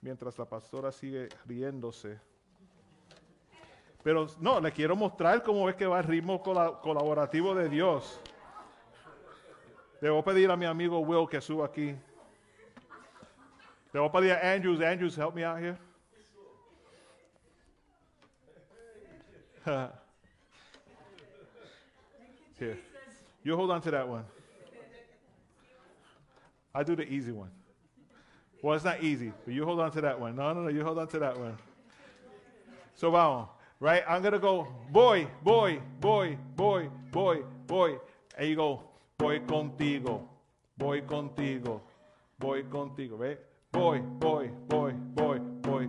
Mientras la pastora sigue riéndose. Pero no, le quiero mostrar cómo es que va el ritmo colaborativo de Dios. Le voy a pedir a mi amigo Will que suba aquí. Le voy a pedir a Andrews. Andrews, help me out here. here. You hold on to that one. I do the easy one. Well, it's not easy, but you hold on to that one. No, no, no, you hold on to that one. So vamos, right? I'm going to go, boy, boy, boy, boy, boy, boy. And you go, voy contigo, voy contigo, voy contigo, ¿ve? Voy, voy, voy, voy, voy.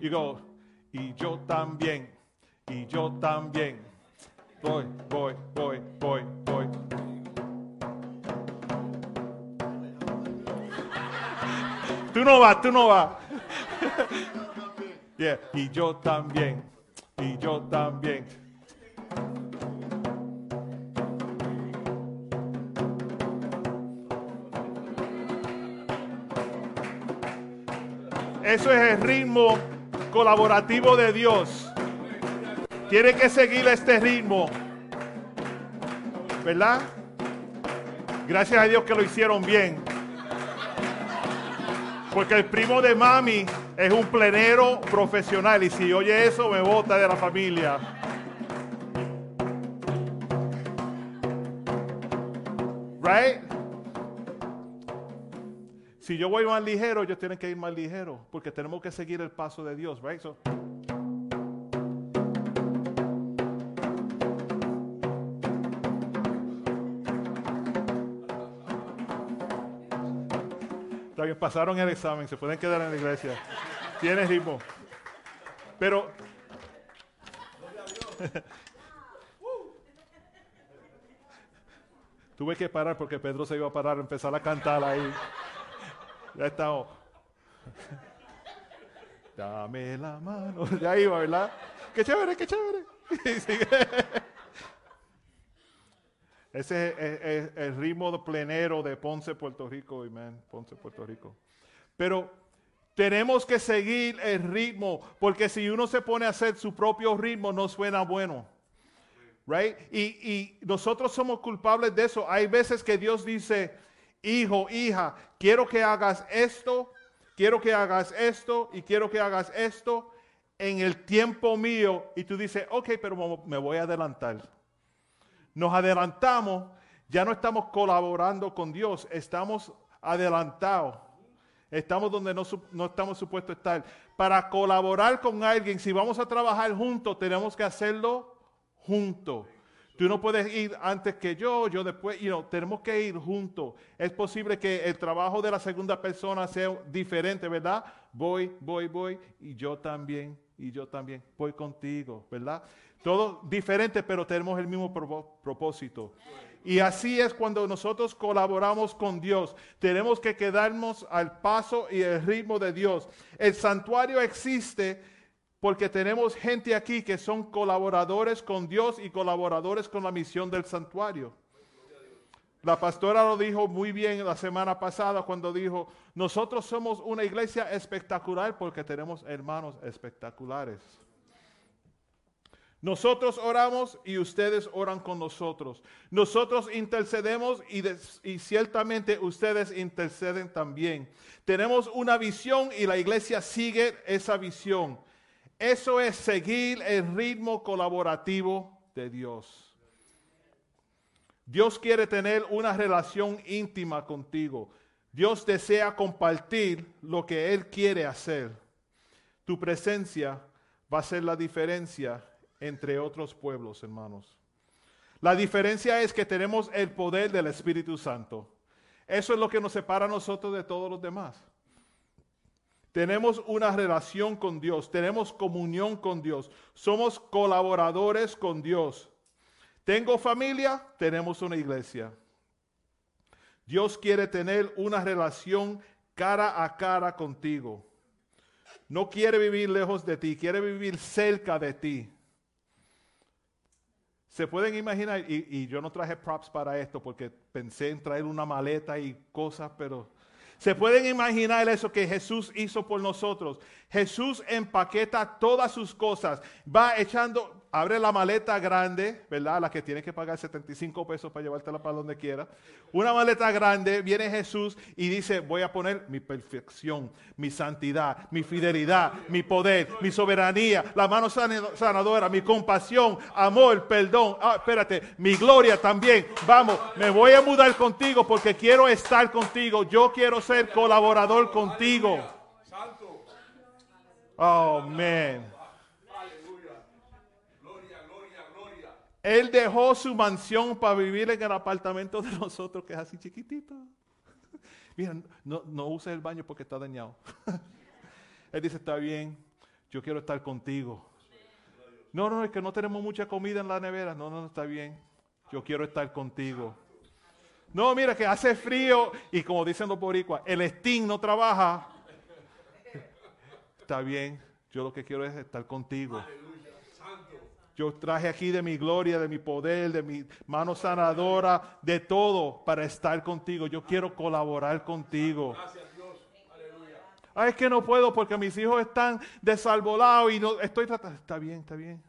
Y go, y yo también, y yo también. Voy, voy, voy, voy, voy. Tú no vas, tú no vas. yeah, y yo también y yo también. Eso es el ritmo colaborativo de Dios. Tiene que seguir este ritmo. ¿Verdad? Gracias a Dios que lo hicieron bien. Porque el primo de mami es un plenero profesional y si oye eso me bota de la familia. Right? Si yo voy más ligero, ellos tienen que ir más ligero, porque tenemos que seguir el paso de Dios, right? Pasaron el examen, se pueden quedar en la iglesia. Tiene ritmo. Pero. Tuve que parar porque Pedro se iba a parar, empezar a cantar ahí. Ya estamos. Dame la mano. Ya iba, ¿verdad? Qué chévere, qué chévere. Ese es, el ritmo plenero de Ponce, Puerto Rico. Amén. Ponce, Puerto Rico. Pero tenemos que seguir el ritmo, porque si uno se pone a hacer su propio ritmo, no suena bueno. Right? Y, y nosotros somos culpables de eso. Hay veces que Dios dice, hijo, hija, quiero que hagas esto, quiero que hagas esto y quiero que hagas esto en el tiempo mío. Y tú dices, ok, pero me voy a adelantar nos adelantamos, ya no estamos colaborando con Dios, estamos adelantados. Estamos donde no, no estamos supuestos estar. Para colaborar con alguien, si vamos a trabajar juntos, tenemos que hacerlo juntos. Tú no puedes ir antes que yo, yo después, you know, tenemos que ir juntos. Es posible que el trabajo de la segunda persona sea diferente, ¿verdad? Voy, voy, voy, y yo también, y yo también, voy contigo, ¿verdad? Todo diferente, pero tenemos el mismo propósito. Y así es cuando nosotros colaboramos con Dios. Tenemos que quedarnos al paso y el ritmo de Dios. El santuario existe porque tenemos gente aquí que son colaboradores con Dios y colaboradores con la misión del santuario. La pastora lo dijo muy bien la semana pasada cuando dijo, nosotros somos una iglesia espectacular porque tenemos hermanos espectaculares. Nosotros oramos y ustedes oran con nosotros. Nosotros intercedemos y, ciertamente ustedes interceden también. Tenemos una visión y la iglesia sigue esa visión. Eso es seguir el ritmo colaborativo de Dios. Dios quiere tener una relación íntima contigo. Dios desea compartir lo que Él quiere hacer. Tu presencia va a ser la diferencia entre otros pueblos, hermanos. La diferencia es que tenemos el poder del Espíritu Santo. Eso es lo que nos separa a nosotros de todos los demás. Tenemos una relación con Dios, tenemos comunión con Dios, somos colaboradores con Dios. Tengo familia, tenemos una iglesia. Dios quiere tener una relación cara a cara contigo. No quiere vivir lejos de ti, quiere vivir cerca de ti. Se pueden imaginar, y, yo no traje props para esto porque pensé en traer una maleta y cosas, pero se pueden imaginar eso que Jesús hizo por nosotros. Jesús empaqueta todas sus cosas, va echando, abre la maleta grande, ¿verdad? La que tiene que pagar 75 pesos para llevártela para donde quiera. Una maleta grande, viene Jesús y dice, voy a poner mi perfección, mi santidad, mi fidelidad, mi poder, mi soberanía, la mano sana- sanadora, mi compasión, amor, perdón. Ah, espérate, mi gloria también. Vamos, me voy a mudar contigo porque quiero estar contigo. Yo quiero ser colaborador contigo. Oh, man. Él dejó su mansión para vivir en el apartamento de nosotros, que es así chiquitito. Mira, no, no uses el baño porque está dañado. Él dice, está bien, yo quiero estar contigo. No, no, es que no tenemos mucha comida en la nevera. No, no, no, está bien. Yo quiero estar contigo. No, mira que hace frío y como dicen los boricuas, el Steam no trabaja. Está bien, yo lo que quiero es estar contigo. Yo traje aquí de mi gloria, de mi poder, de mi mano sanadora, de todo para estar contigo. Yo quiero colaborar contigo. Ay, es que no puedo porque mis hijos están desalvolados y no estoy tratando. Está bien, está bien.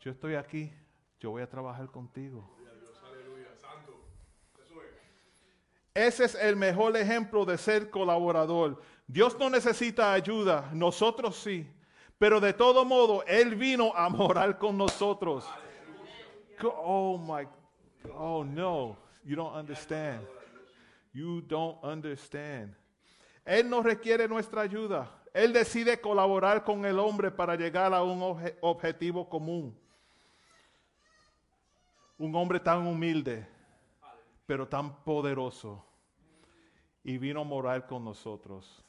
Yo estoy aquí. Yo voy a trabajar contigo. Ese es el mejor ejemplo de ser colaborador. Dios no necesita ayuda, nosotros sí. Pero de todo modo, Él vino a morar con nosotros. Oh my, oh no, you don't understand. You don't understand. Él no requiere nuestra ayuda. Él decide colaborar con el hombre para llegar a un obje- objetivo común. Un hombre tan humilde, pero tan poderoso. Y vino a morar con nosotros.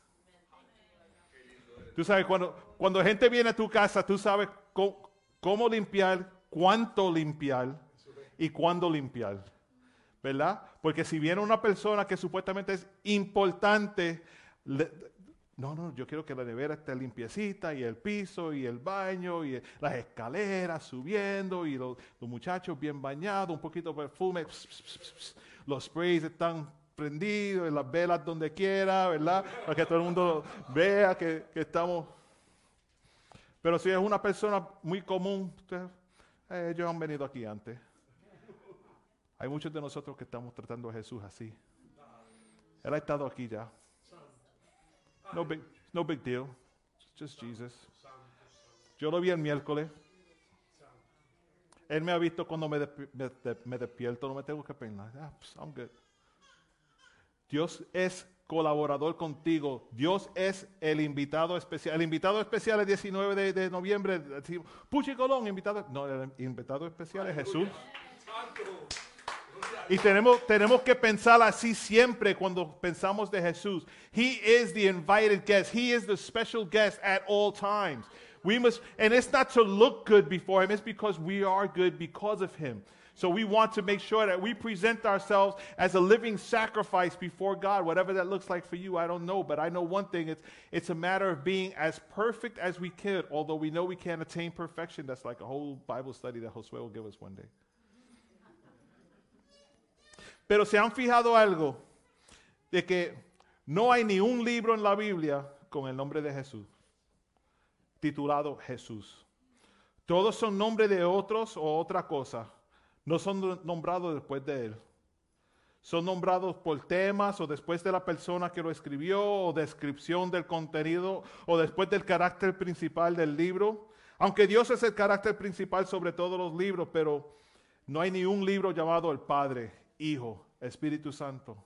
Tú sabes, cuando, cuando gente viene a tu casa, tú sabes cómo, limpiar, cuánto limpiar y cuándo limpiar. ¿Verdad? Porque si viene una persona que supuestamente es importante, no, no, yo quiero que la nevera esté limpiecita y el piso y el baño y las escaleras subiendo y los, muchachos bien bañados, un poquito de perfume, los sprays están prendidos, y las velas donde quiera, ¿verdad? Para que todo el mundo vea que, que estamos... Pero si es una persona muy común, eh, ellos han venido aquí antes. Hay muchos de nosotros que estamos tratando a Jesús así. Él ha estado aquí ya. No big, no big deal. Just Jesus. Yo lo vi el miércoles. Él me ha visto cuando me despierto, no me tengo que peinar. Ah, pues, I'm good. Dios es colaborador contigo. Dios es el invitado especial. El invitado especial es 19 de, de noviembre. Puchi Colón, invitado. No, el invitado especial es Jesús. Y tenemos, tenemos que pensar así siempre cuando pensamos de Jesús. He is the invited guest. He is the special guest at all times. We must, and it's not to look good before Him, it's because we are good because of Him. So we want to make sure that we present ourselves as a living sacrifice before God, whatever that looks like for you. I don't know, but I know one thing it's, it's a matter of being as perfect as we can, although we know we can't attain perfection. That's like a whole Bible study that Josue will give us one day. Pero se han fijado algo de que no hay ni un libro en la Biblia con el nombre de Jesús, titulado Jesús. Todos son nombres de otros o otra cosa. No son nombrados después de él. Son nombrados por temas o después de la persona que lo escribió o descripción del contenido o después del carácter principal del libro. Aunque Dios es el carácter principal sobre todos los libros, pero no hay ni un libro llamado el Padre, Hijo, Espíritu Santo.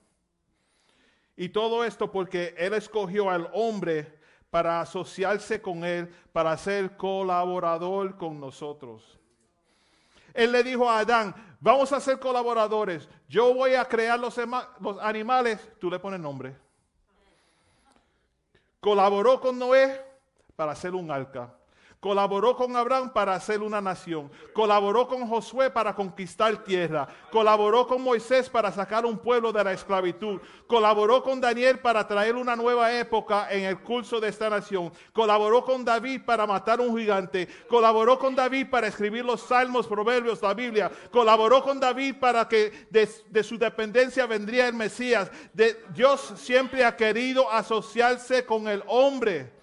Y todo esto porque Él escogió al hombre para asociarse con Él, para ser colaborador con nosotros. Él le dijo a Adán, vamos a ser colaboradores, yo voy a crear los, animales, tú le pones nombre. Colaboró con Noé para hacer un arca. Colaboró con Abraham para hacer una nación. Colaboró con Josué para conquistar tierra. Colaboró con Moisés para sacar un pueblo de la esclavitud. Colaboró con Daniel para traer una nueva época en el curso de esta nación. Colaboró con David para matar un gigante. Colaboró con David para escribir los salmos, proverbios, la Biblia. Colaboró con David para que de, su dependencia vendría el Mesías. Dios siempre ha querido asociarse con el hombre.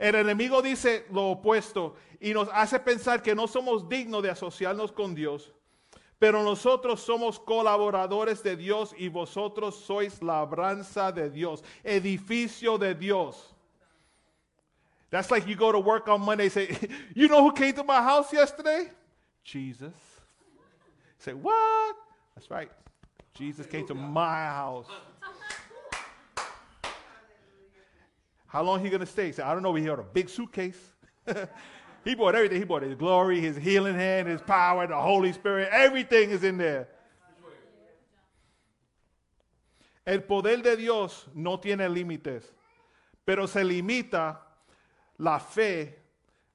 El enemigo dice lo opuesto y nos hace pensar que no somos dignos de asociarnos con Dios. Pero nosotros somos colaboradores de Dios y vosotros sois labranza de Dios, edificio de Dios. That's like you go to work on Monday and say, You know who came to my house yesterday? Jesus. say, What? That's right. Jesus came to my house. How long he to stay? He said, I don't know. He had a big suitcase. he brought everything. He brought his glory, his healing hand, his power, the Holy Spirit. Everything is in there. El poder de Dios no tiene límites, pero se limita la fe,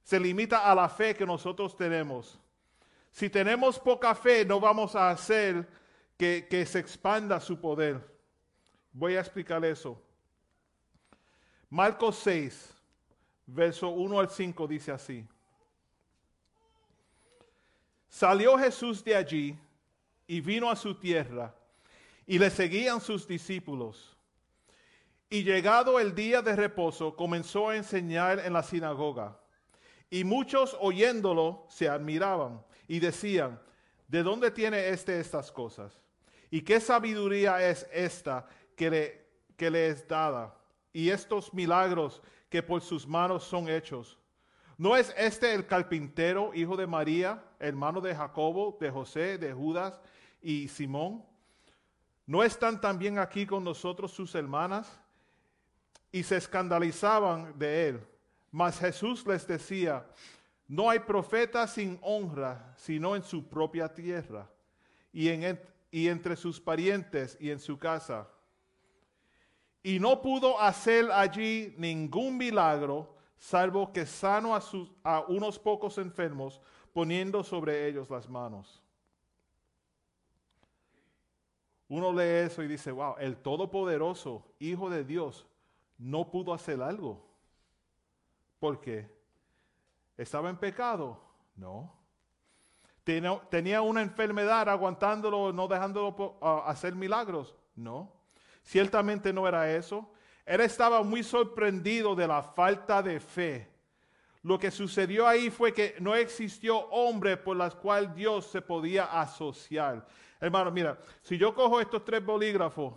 se limita a la fe que nosotros tenemos. Si tenemos poca fe, no vamos a hacer que se expanda su poder. Voy a explicar eso. Marcos 6, verso 1 al 5 dice así. Salió Jesús de allí y vino a su tierra y le seguían sus discípulos. Y llegado el día de reposo, comenzó a enseñar en la sinagoga. Y muchos oyéndolo se admiraban y decían, ¿de dónde tiene éste estas cosas? ¿Y qué sabiduría es esta que le, que le es dada? Y estos milagros que por sus manos son hechos. ¿No es este el carpintero, hijo de María, hermano de Jacobo, de José, de Judas y Simón? ¿No están también aquí con nosotros sus hermanas? Y se escandalizaban de él. Mas Jesús les decía, no hay profeta sin honra, sino en su propia tierra y, en, y entre sus parientes y en su casa y no pudo hacer allí ningún milagro, salvo que sano a, sus, unos pocos enfermos, poniendo sobre ellos las manos. Uno lee eso y dice, wow, el Todopoderoso, Hijo de Dios, no pudo hacer algo. ¿Por qué? ¿Estaba en pecado? No. ¿Tenía una enfermedad aguantándolo, no dejándolo hacer milagros? No. Ciertamente no era eso. Él estaba muy sorprendido de la falta de fe. Lo que sucedió ahí fue que no existió hombre por las cual Dios se podía asociar. Hermano, mira, si yo cojo estos tres bolígrafos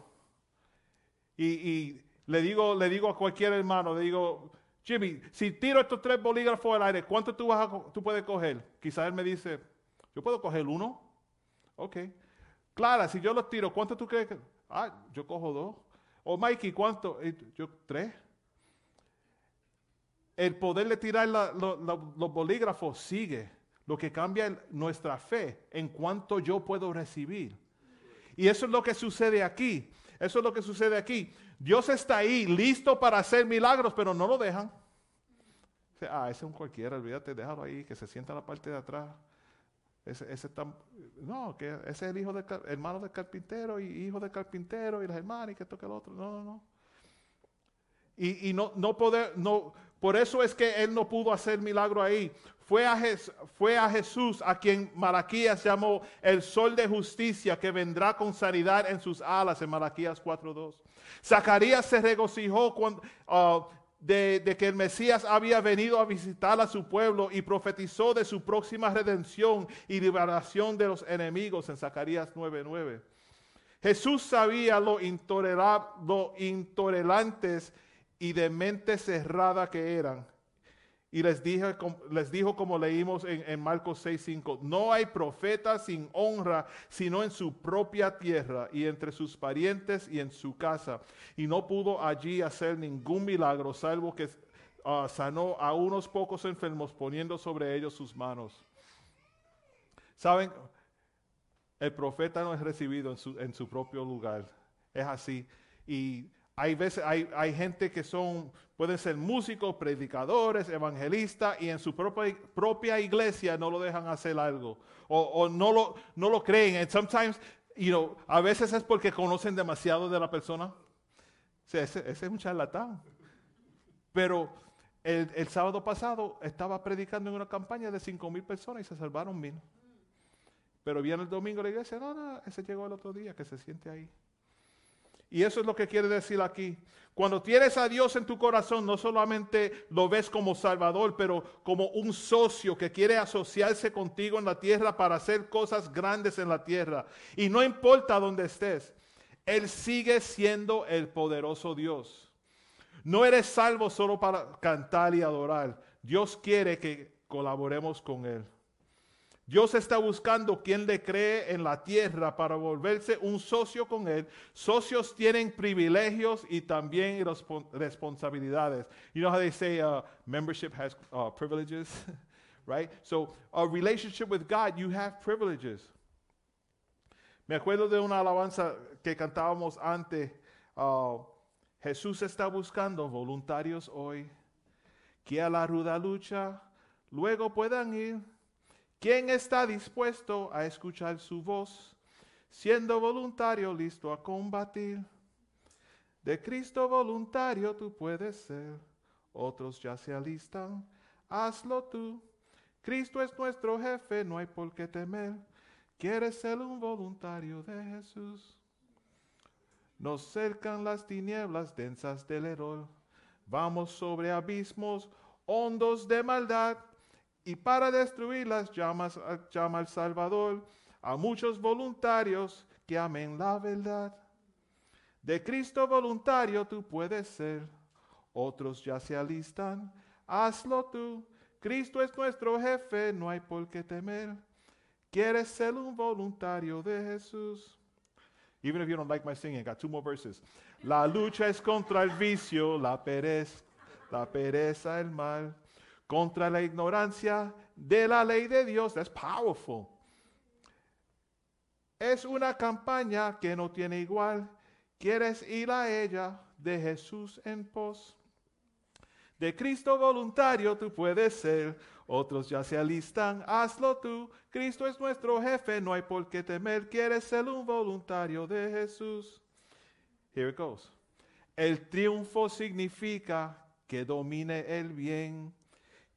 y, le, digo, le digo a cualquier hermano, le digo, Jimmy, si tiro estos tres bolígrafos al aire, ¿cuánto tú, vas tú puedes coger? Quizás él me dice, yo puedo coger uno. Ok. Clara, si yo los tiro, ¿cuánto tú crees que? Ah, yo cojo dos. O Mikey, ¿cuánto? Yo, tres. El poder de tirar los bolígrafos sigue. Lo que cambia es nuestra fe en cuanto yo puedo recibir. Y eso es lo que sucede aquí. Eso es lo que sucede aquí. Dios está ahí, listo para hacer milagros, pero no lo dejan. Ah, ese es un cualquiera, olvídate, déjalo ahí, que se sienta en la parte de atrás. Ese, ese no, que ese es el hijo del hermano del carpintero y hijo del carpintero y las hermanas y que toque el otro. No, no, no. Y, y no, no poder, no, por eso es que él no pudo hacer milagro ahí. Fue a, fue a Jesús a quien Malaquías llamó el sol de justicia que vendrá con sanidad en sus alas en Malaquías 4.2. Zacarías se regocijó cuando, ah, de, que el Mesías había venido a visitar a su pueblo y profetizó de su próxima redención y liberación de los enemigos en Zacarías 9.9. Jesús sabía lo, intolerab- lo intolerantes y de mente cerrada que eran. Y les, les dijo como leímos en, en Marcos 6:5, no hay profeta sin honra, sino en su propia tierra y entre sus parientes y en su casa. Y no pudo allí hacer ningún milagro, salvo que ah, sanó a unos pocos enfermos poniendo sobre ellos sus manos. Saben, el profeta no es recibido en su, en su propio lugar. Es así. Y hay veces, hay, hay gente que son, pueden ser músicos, predicadores, evangelistas, y en su propia, propia iglesia no lo dejan hacer algo. O, o no, lo, no lo creen. Sometimes, you know, a veces es porque conocen demasiado de la persona. Ese, es un charlatán. Pero el, el sábado pasado estaba predicando en una campaña de 5 mil personas y se salvaron mil. Pero viene el domingo la iglesia, no, no, ese llegó el otro día, que se siente ahí. Y eso es lo que quiere decir aquí. Cuando tienes a Dios en tu corazón, no solamente lo ves como Salvador, pero como un socio que quiere asociarse contigo en la tierra para hacer cosas grandes en la tierra. Y no importa dónde estés, Él sigue siendo el poderoso Dios. No eres salvo solo para cantar y adorar. Dios quiere que colaboremos con Él. Dios está buscando quien le cree en la tierra para volverse un socio con Él. Socios tienen privilegios y también respon- responsabilidades. You know how they say uh, membership has uh, privileges, right? So a relationship with God, you have privileges. Me acuerdo de una alabanza que cantábamos antes. uh, Jesús está buscando voluntarios hoy que a la ruda lucha luego puedan ir. ¿Quién está dispuesto a escuchar su voz, siendo voluntario listo a combatir? De Cristo voluntario tú puedes ser, otros ya se alistan, hazlo tú. Cristo es nuestro jefe, no hay por qué temer. ¿Quieres ser un voluntario de Jesús? Nos cercan las tinieblas densas del error. Vamos sobre abismos hondos de maldad y para destruirlas llamas, llama al Salvador a muchos voluntarios que amen la verdad. De Cristo voluntario tú puedes ser, otros ya se alistan, hazlo tú. Cristo es nuestro jefe, no hay por qué temer. ¿Quieres ser un voluntario de Jesús? Even if you don't like my singing, I got two more verses. La lucha es contra el vicio, la pereza, la pereza, el mal, contra la ignorancia de la ley de Dios. That's powerful. Es una campaña que no tiene igual. ¿Quieres ir a ella de Jesús en pos? De Cristo voluntario tú puedes ser, otros ya se alistan, hazlo tú. Cristo es nuestro jefe, no hay por qué temer. ¿Quieres ser un voluntario de Jesús? Here it goes. El triunfo significa que domine el bien,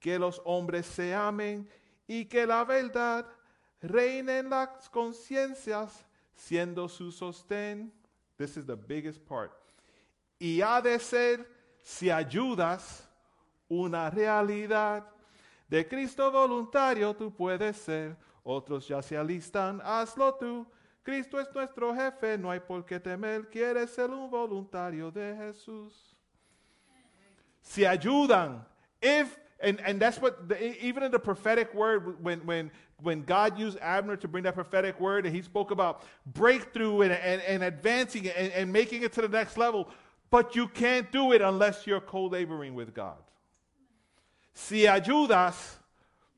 que los hombres se amen y que la verdad reine en las conciencias, siendo su sostén. This is the biggest part. Y ha de ser, si ayudas, una realidad. De Cristo voluntario tú puedes ser, otros ya se alistan, hazlo tú. Cristo es nuestro jefe, no hay por qué temer, quieres ser un voluntario de Jesús. Si ayudan, if And, and that's what, the, even in the prophetic word, when, when, when God used Abner to bring that prophetic word, and he spoke about breakthrough and, and, and advancing and, and making it to the next level, but you can't do it unless you're co laboring with God. Si ayudas,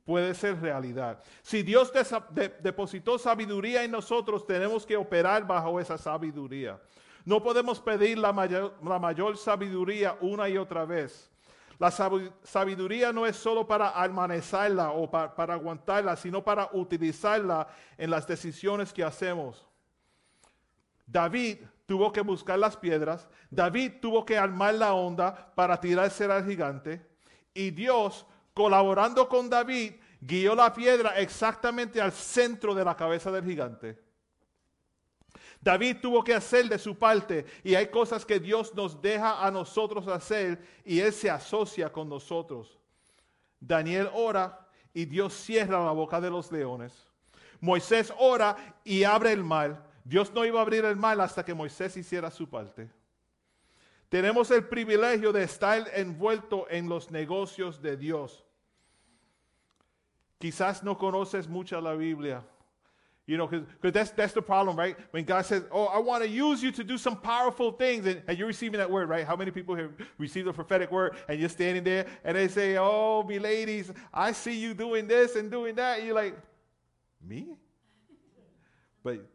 puede ser realidad. Si Dios depositó sabiduría en nosotros, tenemos que operar bajo esa sabiduría. No podemos pedir la mayor, la mayor sabiduría una y otra vez. La sabiduría no es solo para almacenarla o pa- para aguantarla, sino para utilizarla en las decisiones que hacemos. David tuvo que buscar las piedras, David tuvo que armar la onda para tirarse al gigante y Dios, colaborando con David, guió la piedra exactamente al centro de la cabeza del gigante. David tuvo que hacer de su parte y hay cosas que Dios nos deja a nosotros hacer y Él se asocia con nosotros. Daniel ora y Dios cierra la boca de los leones. Moisés ora y abre el mar. Dios no iba a abrir el mar hasta que Moisés hiciera su parte. Tenemos el privilegio de estar envuelto en los negocios de Dios. Quizás no conoces mucho la Biblia. You know, because that's, that's the problem, right? When God says, Oh, I want to use you to do some powerful things, and, and you're receiving that word, right? How many people have received a prophetic word and you're standing there and they say, Oh, me ladies, I see you doing this and doing that. And you're like, Me? But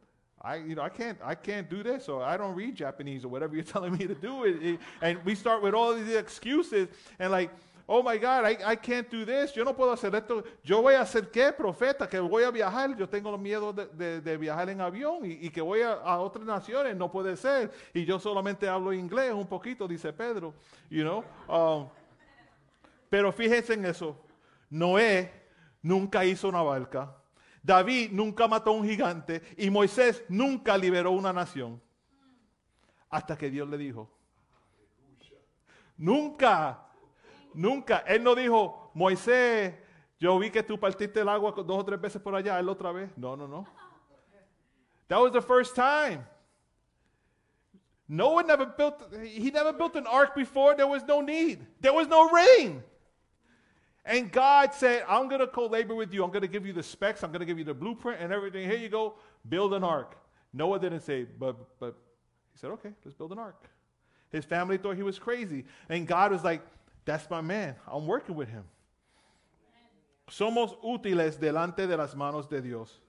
I, you know, I can't, I can't do this, or I don't read Japanese, or whatever you're telling me to do. It, it- and we start with all these excuses, and like, oh my God, I, I can't do this. Yo no puedo hacer esto. Yo voy a hacer qué, profeta, que voy a viajar. Yo tengo los miedos de, de- de viajar en avión y, y que voy a, a otras naciones. No puede ser. Y yo solamente hablo inglés un poquito, dice Pedro. You know. Um, pero fíjense en eso. Noé nunca hizo una barca. David nunca mató a un gigante. Y Moisés nunca liberó una nación. Hasta que Dios le dijo. Nunca. Nunca. Él no dijo, Moisés, yo vi que tú partiste el agua dos o tres veces por allá, él otra vez. No, no, no. That was the first time. Noah never built, he never built an ark before. There was no need. There was no rain. And God said, I'm going to co labor with you. I'm going to give you the specs. I'm going to give you the blueprint and everything. Here you go. Build an ark. Noah didn't say, but, but he said, okay, let's build an ark. His family thought he was crazy. And God was like, that's my man. I'm working with him. Somos útiles delante de las manos de Dios.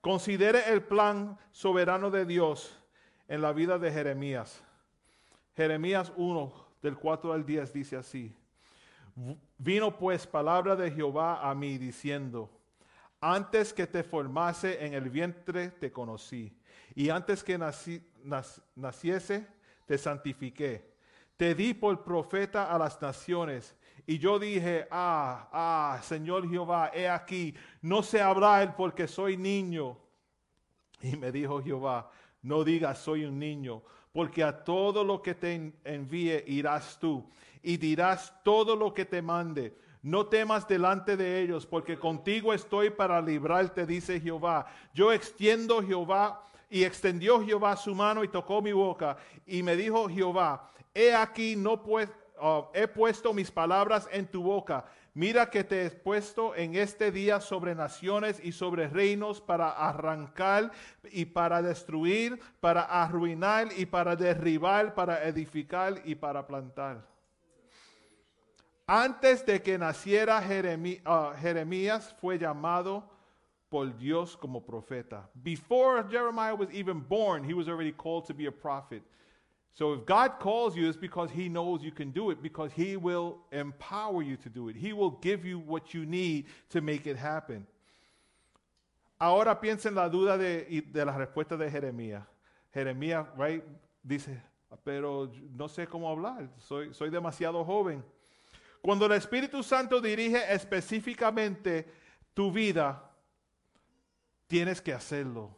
Considere el plan soberano de Dios en la vida de Jeremías. Jeremías 1, del 4 al 10, dice así. Vino pues palabra de Jehová a mí diciendo, antes que te formase en el vientre te conocí, y antes que naciese te santifiqué. Te di por profeta a las naciones, y yo dije, ah, ah, Señor Jehová, he aquí, no sé hablar porque soy niño. Y me dijo Jehová, no digas soy un niño, porque a todo lo que te en- envíe irás tú, y dirás todo lo que te mande. No temas delante de ellos, porque contigo estoy para librarte, dice Jehová. Yo extiendo Jehová, y extendió Jehová su mano y tocó mi boca, y me dijo Jehová, he aquí, no pues, ah, he puesto mis palabras en tu boca. Mira que te he puesto en este día sobre naciones y sobre reinos para arrancar y para destruir, para arruinar y para derribar, para edificar y para plantar. Antes de que naciera ah, Jeremías fue llamado por Dios como profeta. Before Jeremiah was even born, he was already called to be a prophet. So if God calls you, it's because He knows you can do it, because He will empower you to do it. He will give you what you need to make it happen. Ahora piensa en la duda de, de la respuesta de Jeremías. Jeremías, right, dice, pero no sé cómo hablar, soy, soy demasiado joven. Cuando el Espíritu Santo dirige específicamente tu vida, tienes que hacerlo.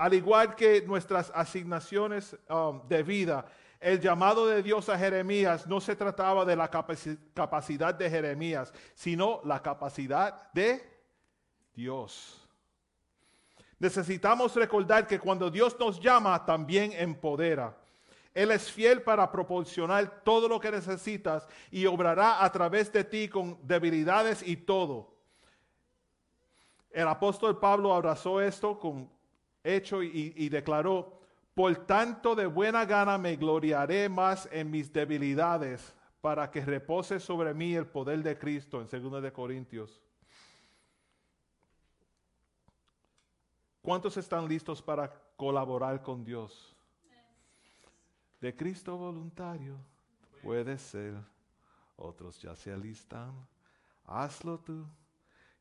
Al igual que nuestras asignaciones um, de vida, el llamado de Dios a Jeremías no se trataba de la capaci- capacidad de Jeremías, sino la capacidad de Dios. Necesitamos recordar que cuando Dios nos llama, también empodera. Él es fiel para proporcionar todo lo que necesitas y obrará a través de ti con debilidades y todo. El apóstol Pablo abrazó esto con hecho y, declaró, por tanto de buena gana me gloriaré más en mis debilidades para que repose sobre mí el poder de Cristo en 2 de Corintios. ¿Cuántos están listos para colaborar con Dios? De Cristo voluntario puede ser. Otros ya se alistan. Hazlo tú.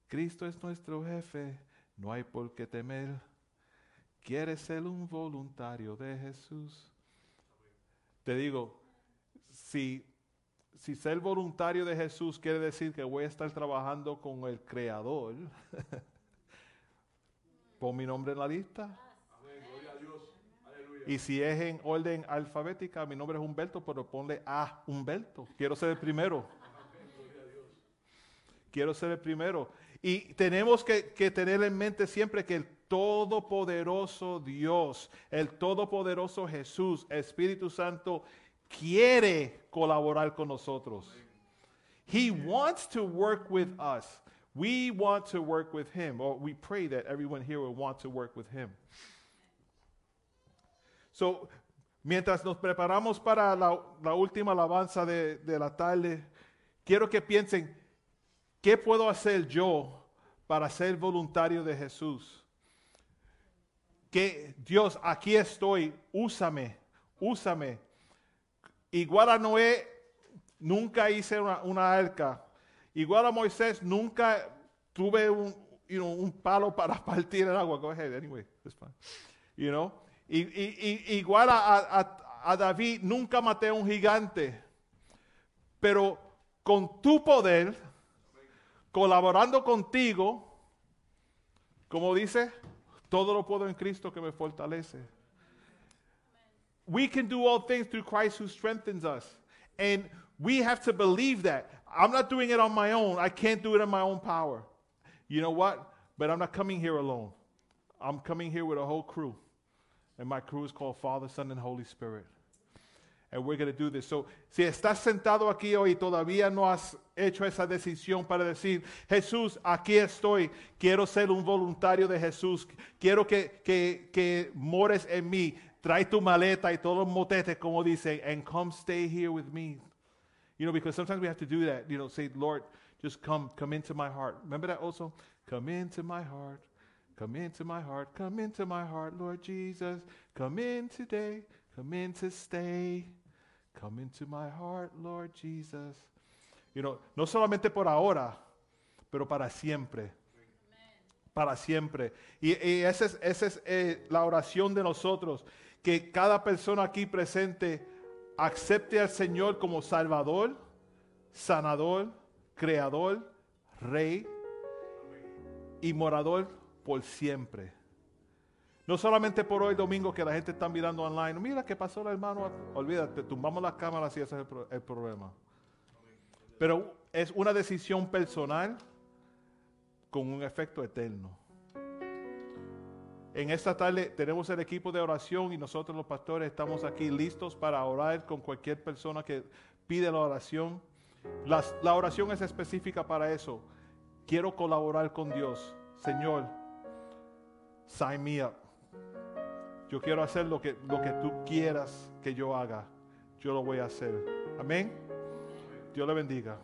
Cristo es nuestro jefe. No hay por qué temer. ¿Quieres ser un voluntario de Jesús? Te digo, si, si ser voluntario de Jesús quiere decir que voy a estar trabajando con el Creador, pon mi nombre en la lista. Y si es en orden alfabética, mi nombre es Humberto, pero ponle a Humberto. Quiero ser el primero. Quiero ser el primero. Y tenemos que, que tener en mente siempre que el todopoderoso Dios, el todopoderoso Jesús, Espíritu Santo, quiere colaborar con nosotros. He wants to work with us. We want to work with him, or we pray that everyone here will want to work with him. So, mientras nos preparamos para la, última alabanza de, de la tarde, quiero que piensen, ¿qué puedo hacer yo para ser voluntario de Jesús? Que Dios, aquí estoy, úsame, úsame. Igual a Noé, nunca hice una, arca. Igual a Moisés, nunca tuve un, you know, un palo para partir el agua. Go ahead, anyway, it's fine. You know? Y, y, y, igual a, a, a David, nunca maté a un gigante. Pero con tu poder, colaborando contigo, como dice, todo lo puedo en Cristo que me fortalece. We can do all things through Christ who strengthens us. And we have to believe that. I'm not doing it on my own. I can't do it in my own power. You know what? But I'm not coming here alone. I'm coming here with a whole crew. And my crew is called Father, Son, and Holy Spirit. And we're going to do this. So, si estás sentado aquí hoy y todavía no has hecho esa decisión para decir, Jesús, aquí estoy, quiero ser un voluntario de Jesús, quiero que, que, que mores en mí, trae tu maleta y todos los motetes, como dice, and come stay here with me. You know, because sometimes we have to do that, you know, say, Lord, just come, come into my heart. Remember that also? Come into my heart. Come into my heart, come into my heart, Lord Jesus. Come in today, come in to stay. Come into my heart, Lord Jesus. You know, no solamente por ahora, pero para siempre. Para siempre. Y, y esa es, eh, la oración de nosotros, que cada persona aquí presente acepte al Señor como Salvador, sanador, creador, rey y morador por siempre. No solamente por hoy domingo que la gente está mirando online. Mira qué pasó el hermano. Olvídate, tumbamos las cámaras y ese es el, pro- el problema. Pero es una decisión personal con un efecto eterno. En esta tarde tenemos el equipo de oración y nosotros los pastores estamos aquí listos para orar con cualquier persona que pide la oración. La oración es específica para eso. Quiero colaborar con Dios. Señor, sign me up. Yo quiero hacer lo que, lo que tú quieras que yo haga. Yo lo voy a hacer. Amén. Dios le bendiga.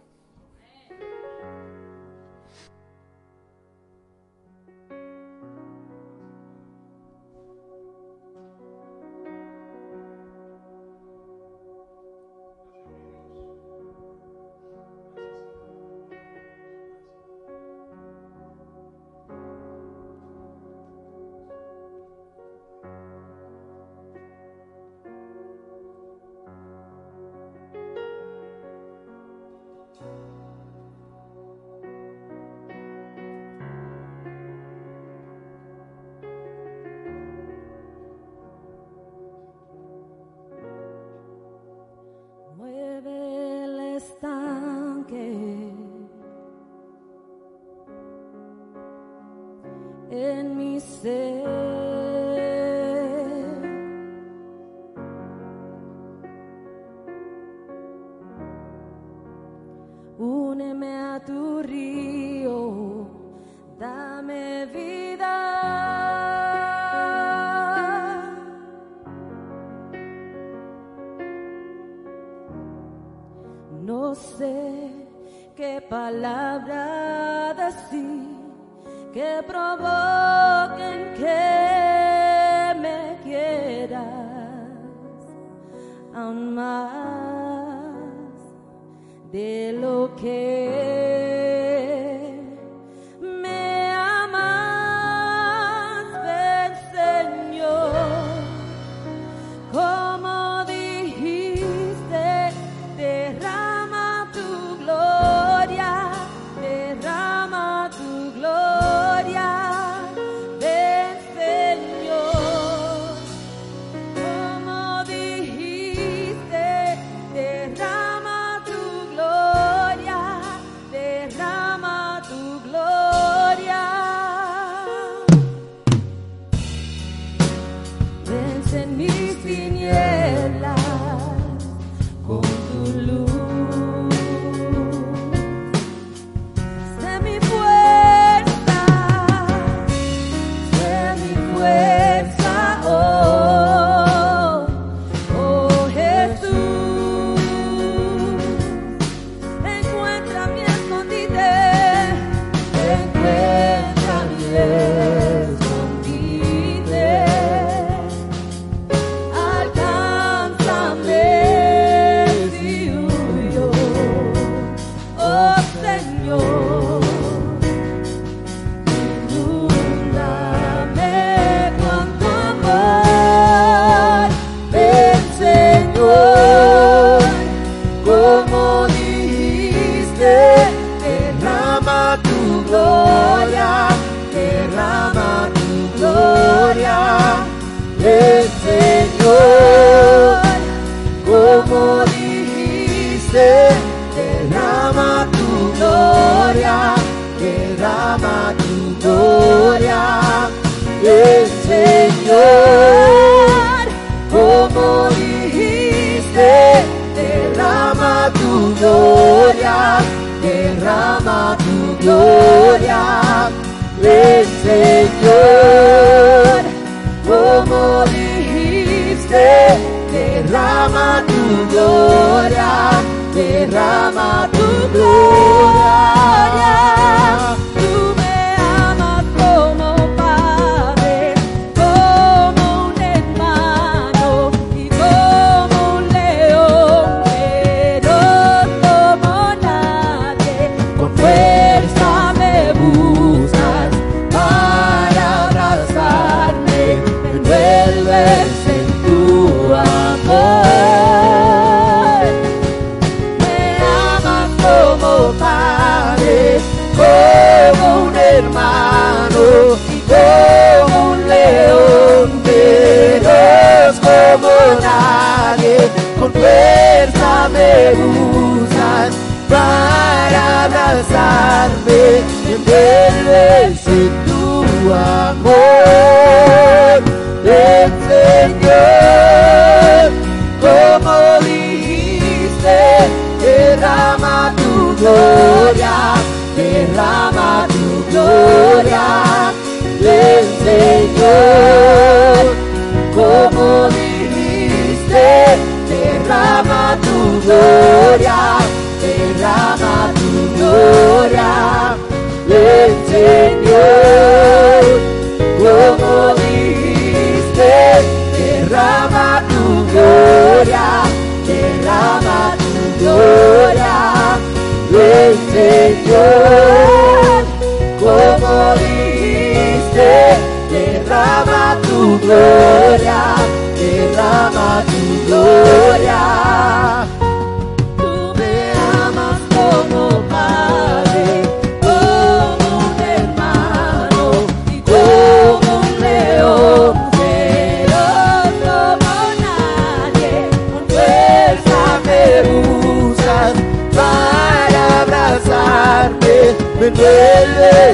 Yes.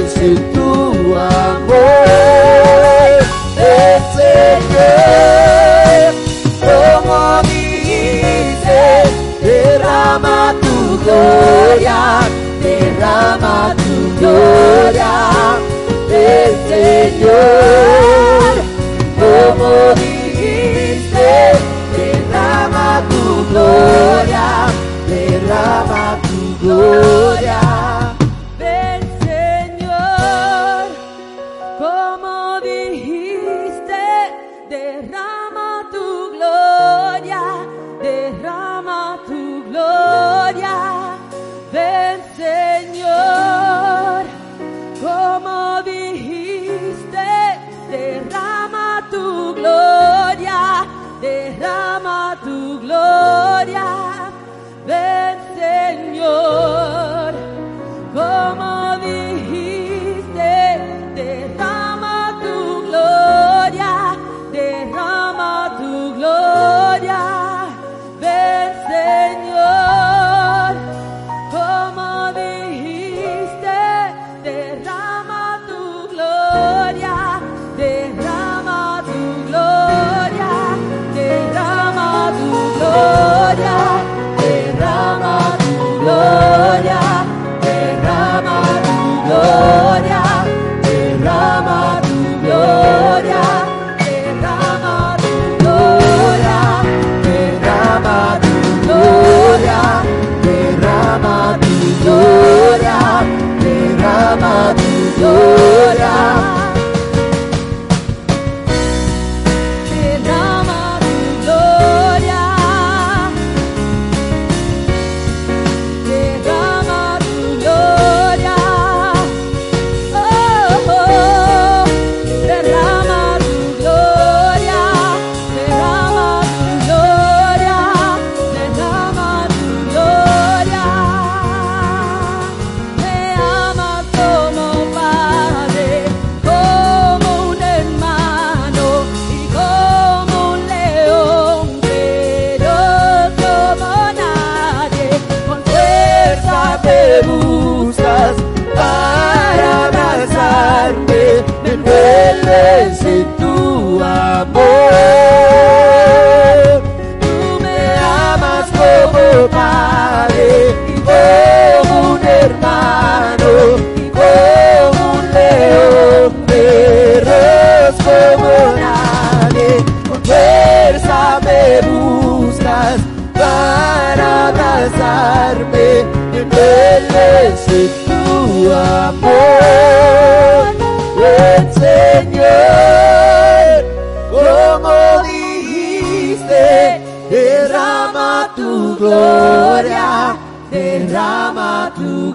dancing.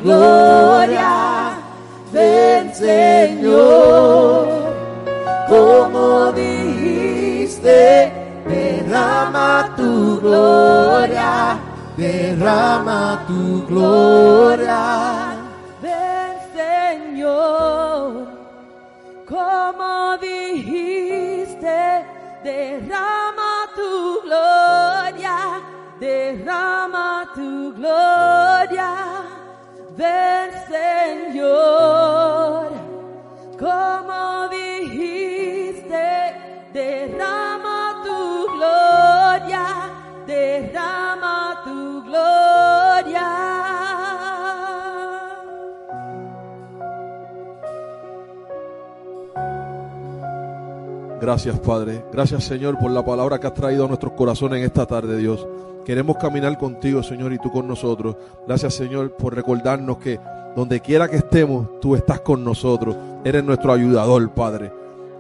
Gloria. Ven, Señor, como dijiste, derrama tu gloria, derrama tu gloria. Gracias, Padre. Gracias, Señor, por la palabra que has traído a nuestros corazones en esta tarde, Dios. Queremos caminar contigo, Señor, y tú con nosotros. Gracias, Señor, por recordarnos que donde quiera que estemos, tú estás con nosotros. Eres nuestro ayudador, Padre.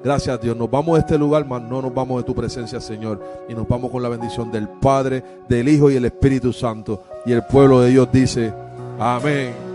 Gracias, Dios. Nos vamos de este lugar, mas no nos vamos de tu presencia, Señor. Y nos vamos con la bendición del Padre, del Hijo y el Espíritu Santo. Y el pueblo de Dios dice, amén.